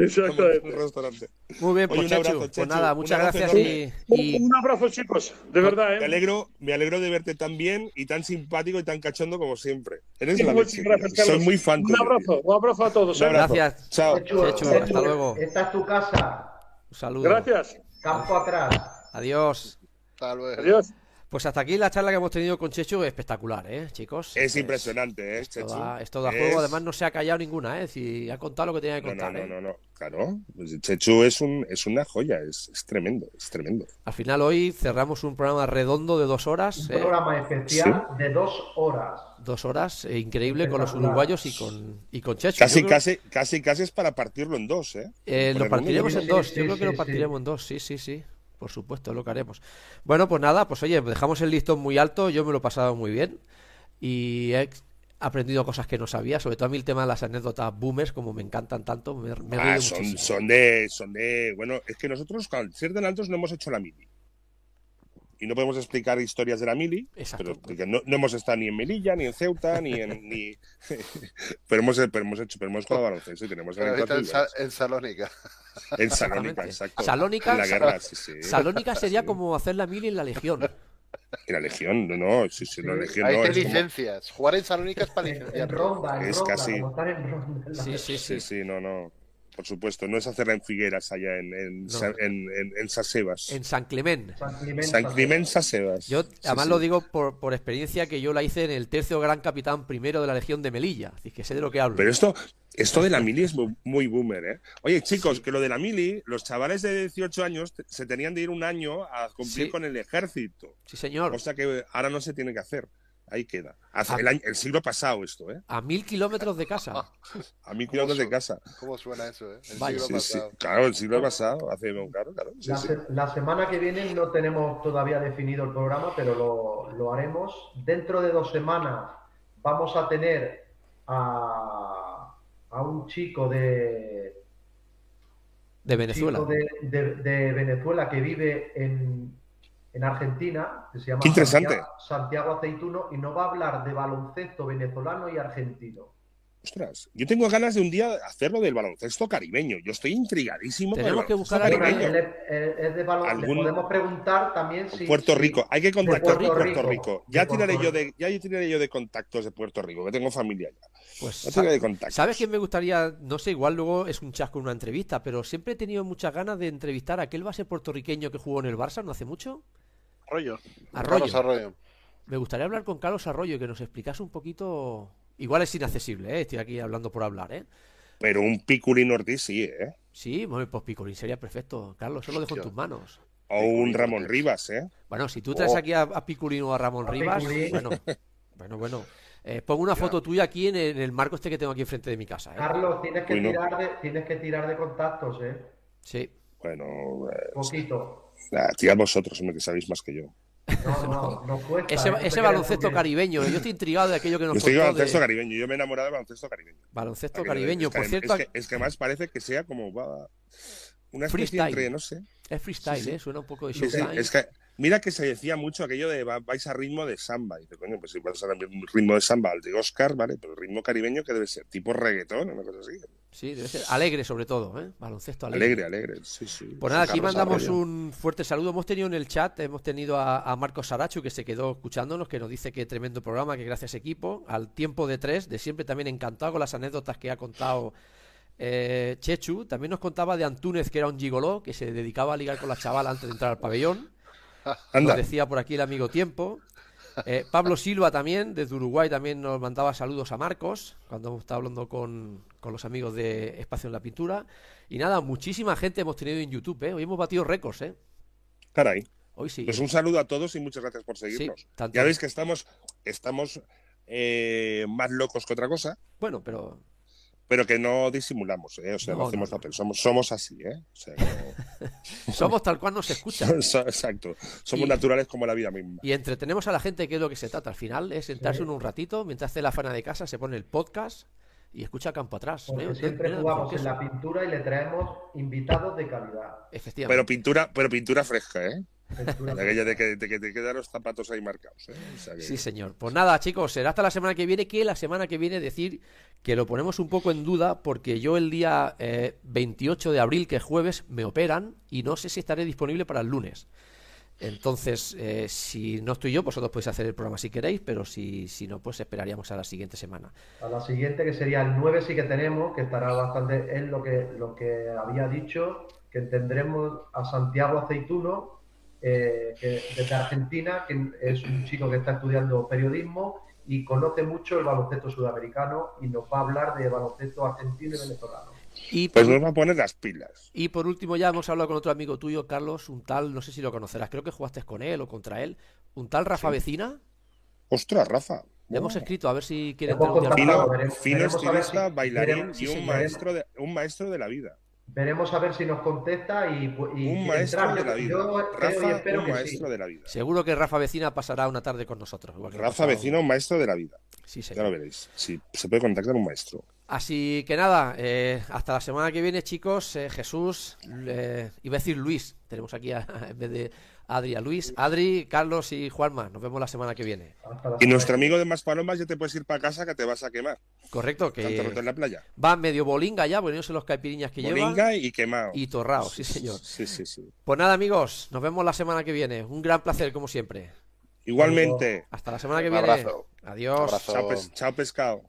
Exactamente. restaurante. Muy bien, Oye, pues un abrazo, Chechu, pues nada, un muchas abrazo gracias y, Un abrazo, chicos. De verdad, Me ¿eh? alegro, me alegro de verte tan bien y tan simpático y tan cachondo como siempre. Eres la Muchas leche. gracias. Soy muy fan Un abrazo, un abrazo a todos. Un ¿eh? abrazo. Gracias. Chao. Chechu, Chechu, Chechu, hasta luego. Esta es tu casa. un saludo. Gracias. Campo atrás. Adiós. Hasta luego. Adiós. Pues hasta aquí la charla que hemos tenido con Chechu, espectacular, ¿eh, chicos? Es impresionante, ¿eh, Esto Chechu? da, esto da Es- juego, además no se ha callado ninguna, ¿eh? Si ha contado lo que tenía que No, no, contar, no, ¿eh? no, no, claro. Pues Chechu es, un, es una joya, es, es tremendo, es tremendo. Al final hoy cerramos un programa redondo de dos horas, Un ¿eh? programa especial de dos horas. Dos horas, eh, increíble con los uruguayos y con, y con Chechu. Casi, creo- casi, casi, casi es para partirlo en dos, ¿eh? Eh, lo partiremos en dos, sí, yo creo sí, que lo partiremos en dos, sí, sí, sí, por supuesto, lo que haremos. Bueno, pues nada, pues oye, dejamos el listón muy alto, yo me lo he pasado muy bien y he, aprendido cosas que no sabía, sobre todo a mí el tema de las anécdotas boomers, como me encantan tanto, me, me he Ah, son, muchísimo. son de, son de, bueno, es que nosotros al ser de altos no hemos hecho la mili. Y no podemos explicar historias de la mili, Exacto. pero porque no, no hemos estado ni en Melilla, ni en Ceuta, ni en, ni, pero hemos, pero hemos hecho, pero hemos jugado baloncesto y tenemos Pero en Salónica. En Salónica, exacto. Salónica, en la guerra, sí, sí. Salónica sería Sí. como hacer la mili en la Legión. En la Legión, no, no, sí, sí, la. Legión Hay no, que es como- licencias. Jugar en Salónica es para En, en licenciar. Es ronda, casi- como estar en ronda. Sí, sí, sí. Sí, sí, no, no. Por supuesto, no es hacerla en Figueras allá en, en, No. Sa- en, en- en Sasebas. En San Clement. San Clemente. San Climent Sasebas. Yo además sí. lo digo por, por experiencia que yo la hice en el tercio gran capitán primero de la Legión de Melilla. Así que sé de lo que hablo. Pero esto, esto de la mili es muy, muy boomer, ¿eh? Oye, chicos, que lo de la mili, los chavales de 18 años se tenían de ir un año a cumplir Sí. con el ejército. Sí, señor. Cosa que ahora no se tiene que hacer. Ahí queda. Hace el, año- el siglo pasado esto, ¿eh? A mil kilómetros de casa. A mil kilómetros de casa. ¿Cómo suena eso, eh? El Vaya. siglo Sí, sí. pasado. Claro, el siglo pasado. Hace, claro, claro. sí, La, sí. se- la semana que viene no tenemos todavía definido el programa, pero lo, lo haremos. Dentro de dos semanas vamos a tener a, a un chico de, De Venezuela. chico de, de- de Venezuela que vive en, en Argentina, que se llama Qué interesante. Santiago, Santiago Aceituno, y nos va a hablar de baloncesto venezolano y argentino. Ostras, yo tengo ganas de un día hacerlo del baloncesto caribeño. Yo estoy intrigadísimo Tenemos que el baloncesto buscar a Bueno, alguien. caribeño. es, él es de ¿Algún- Le podemos preguntar también si. Puerto Rico, hay que contactar Puerto con Puerto Rico. Ya Puerto tiraré yo de, ya tiraré yo de contactos de Puerto Rico, que tengo familia allá. Pues, Ya sa- tiraré de contactos. ¿Sabes quién me gustaría? No sé, igual luego es un chasco en una entrevista, pero siempre he tenido muchas ganas de entrevistar a aquel base puertorriqueño que jugó en el Barça no hace mucho. Arroyo. Arroyo. Carlos Arroyo. Me gustaría hablar con Carlos Arroyo y que nos explicase un poquito. Igual es inaccesible, ¿eh? Estoy aquí hablando por hablar, ¿eh? Pero un Piculín Ortiz sí, ¿eh? Sí, pues Picolín sería perfecto. Carlos, eso lo dejo en tus manos. O un Piculín Ramón. Rivas, ¿eh? Bueno, si tú traes Oh. aquí a, a Piculín o a Ramón A Rivas, Piculín. bueno, bueno, bueno. Eh, pongo una foto tuya aquí en el, en el marco este que tengo aquí enfrente de mi casa, ¿eh? Carlos, tienes que, Uy, no. tirar de, tienes que tirar de contactos, ¿eh? Sí. Bueno, eh, Poquito. Tirad vosotros, hombre, que sabéis más que yo. No, no, no cuesta. Ese, baloncesto porque- caribeño, yo estoy intrigado de aquello que nos Yo estoy contó baloncesto de caribeño, yo me he enamorado del baloncesto caribeño. baloncesto caribeño. Por cierto, es que, es que más parece que sea como va, una especie Freestyle. entre, no sé. es freestyle, sí, sí. ¿eh? Suena un poco de Sí, sí, showtime. es que, mira que se decía mucho aquello de va- vais a ritmo de samba. Y dice, coño, pues si vas a un ritmo de samba al de Oscar, ¿vale? Pero el ritmo caribeño que debe ser tipo reggaetón, una cosa así. Sí, debe ser alegre sobre todo, ¿eh? Baloncesto alegre. Alegre, alegre, sí, sí. Pues nada, aquí mandamos un fuerte saludo. Hemos tenido en el chat, hemos tenido a, a Marcos Sarachu que se quedó escuchándonos, que nos dice que tremendo programa, que gracias equipo. Al tiempo de tres, de siempre también encantado con las anécdotas que ha contado eh, Chechu. También nos contaba de Antúnez, que era un gigoló, que se dedicaba a ligar con la chavala antes de entrar al pabellón. Anda, Nos decía por aquí el amigo Tiempo. Eh, Pablo Silva también, desde Uruguay, también nos mandaba saludos a Marcos, cuando estado hablando con, con los amigos de Espacio en la Pintura. Y nada, muchísima gente hemos tenido en YouTube, ¿eh? Hoy hemos batido récords, ¿eh? caray. Hoy sí. Pues un saludo a todos y muchas gracias por seguirnos. Sí, tanto- Ya veis que estamos, estamos eh, más locos que otra cosa, Bueno, pero pero que no disimulamos, ¿eh? O sea, no, hacemos no, no. papel, somos, somos así, ¿eh? O sea, no- somos tal cual nos escucha. So- Exacto. Somos Y- naturales como la vida misma. Y entretenemos a la gente, que es lo que se trata. Al final es sentarse en un ratito, mientras hace la faena de casa, se pone el podcast y escucha campo atrás. Porque siempre jugamos en la pintura y le traemos invitados de calidad. Efectivamente. Pero pintura, pero pintura fresca, ¿eh? Aquella de que, de que te quedan los zapatos ahí marcados, ¿eh? O sea que- Sí, señor. Pues nada, chicos, será hasta la semana que viene, que la semana que viene decir que lo ponemos un poco en duda porque yo el día eh, 28 de abril, que es jueves, me operan y no sé si estaré disponible para el lunes. Entonces, eh, si no estoy yo, vosotros podéis hacer el programa si queréis, pero si, si no, pues esperaríamos a la siguiente semana. A la siguiente, que sería el 9, sí que tenemos, que estará bastante, es lo que, lo que había dicho, que tendremos a Santiago Aceituno, eh, que, desde Argentina, que es un chico que está estudiando periodismo y conoce mucho el baloncesto sudamericano y nos va a hablar de baloncesto argentino y venezolano. Y por, Pues nos va a poner las pilas. y por último, ya hemos hablado con otro amigo tuyo, Carlos, un tal, no sé si lo conocerás, creo que jugaste con él o contra él, un tal Rafa Vecina. Ostras, Rafa. Le hemos escrito a ver si quiere Fino, fino estilista, si- bailarín y sí, un señor. maestro, de, un maestro de la vida. Veremos a ver si nos contesta y, y un maestro entrar. de la Yo- vida. yo creo y Rafa, espero un que maestro sí. de la vida. Seguro que Rafa Vecina pasará una tarde con nosotros. Rafa Vecino, un maestro de la vida. Sí, Ya señor. lo veréis. Sí, se puede contactar un maestro. Así que nada, eh, hasta la semana que viene, chicos. Eh, Jesús, eh, iba a decir Luis. Tenemos aquí a- en vez de Adri a Luis. Adri, Carlos y Juanma. Nos vemos la semana que viene. Y nuestro amigo de Más Palomas ya te puedes ir para casa que te vas a quemar. Correcto, Tanto rato que en la playa. va medio bolinga ya, sé los caipiriñas que lleva. Moringa y quemado. Y torrao, sí señor. Sí, sí, sí. Pues nada, amigos, nos vemos la semana que viene. Un gran placer, como siempre. Igualmente. Hasta la semana que Un viene. abrazo. Adiós. Abrazo. Chao, pes- chao pescado.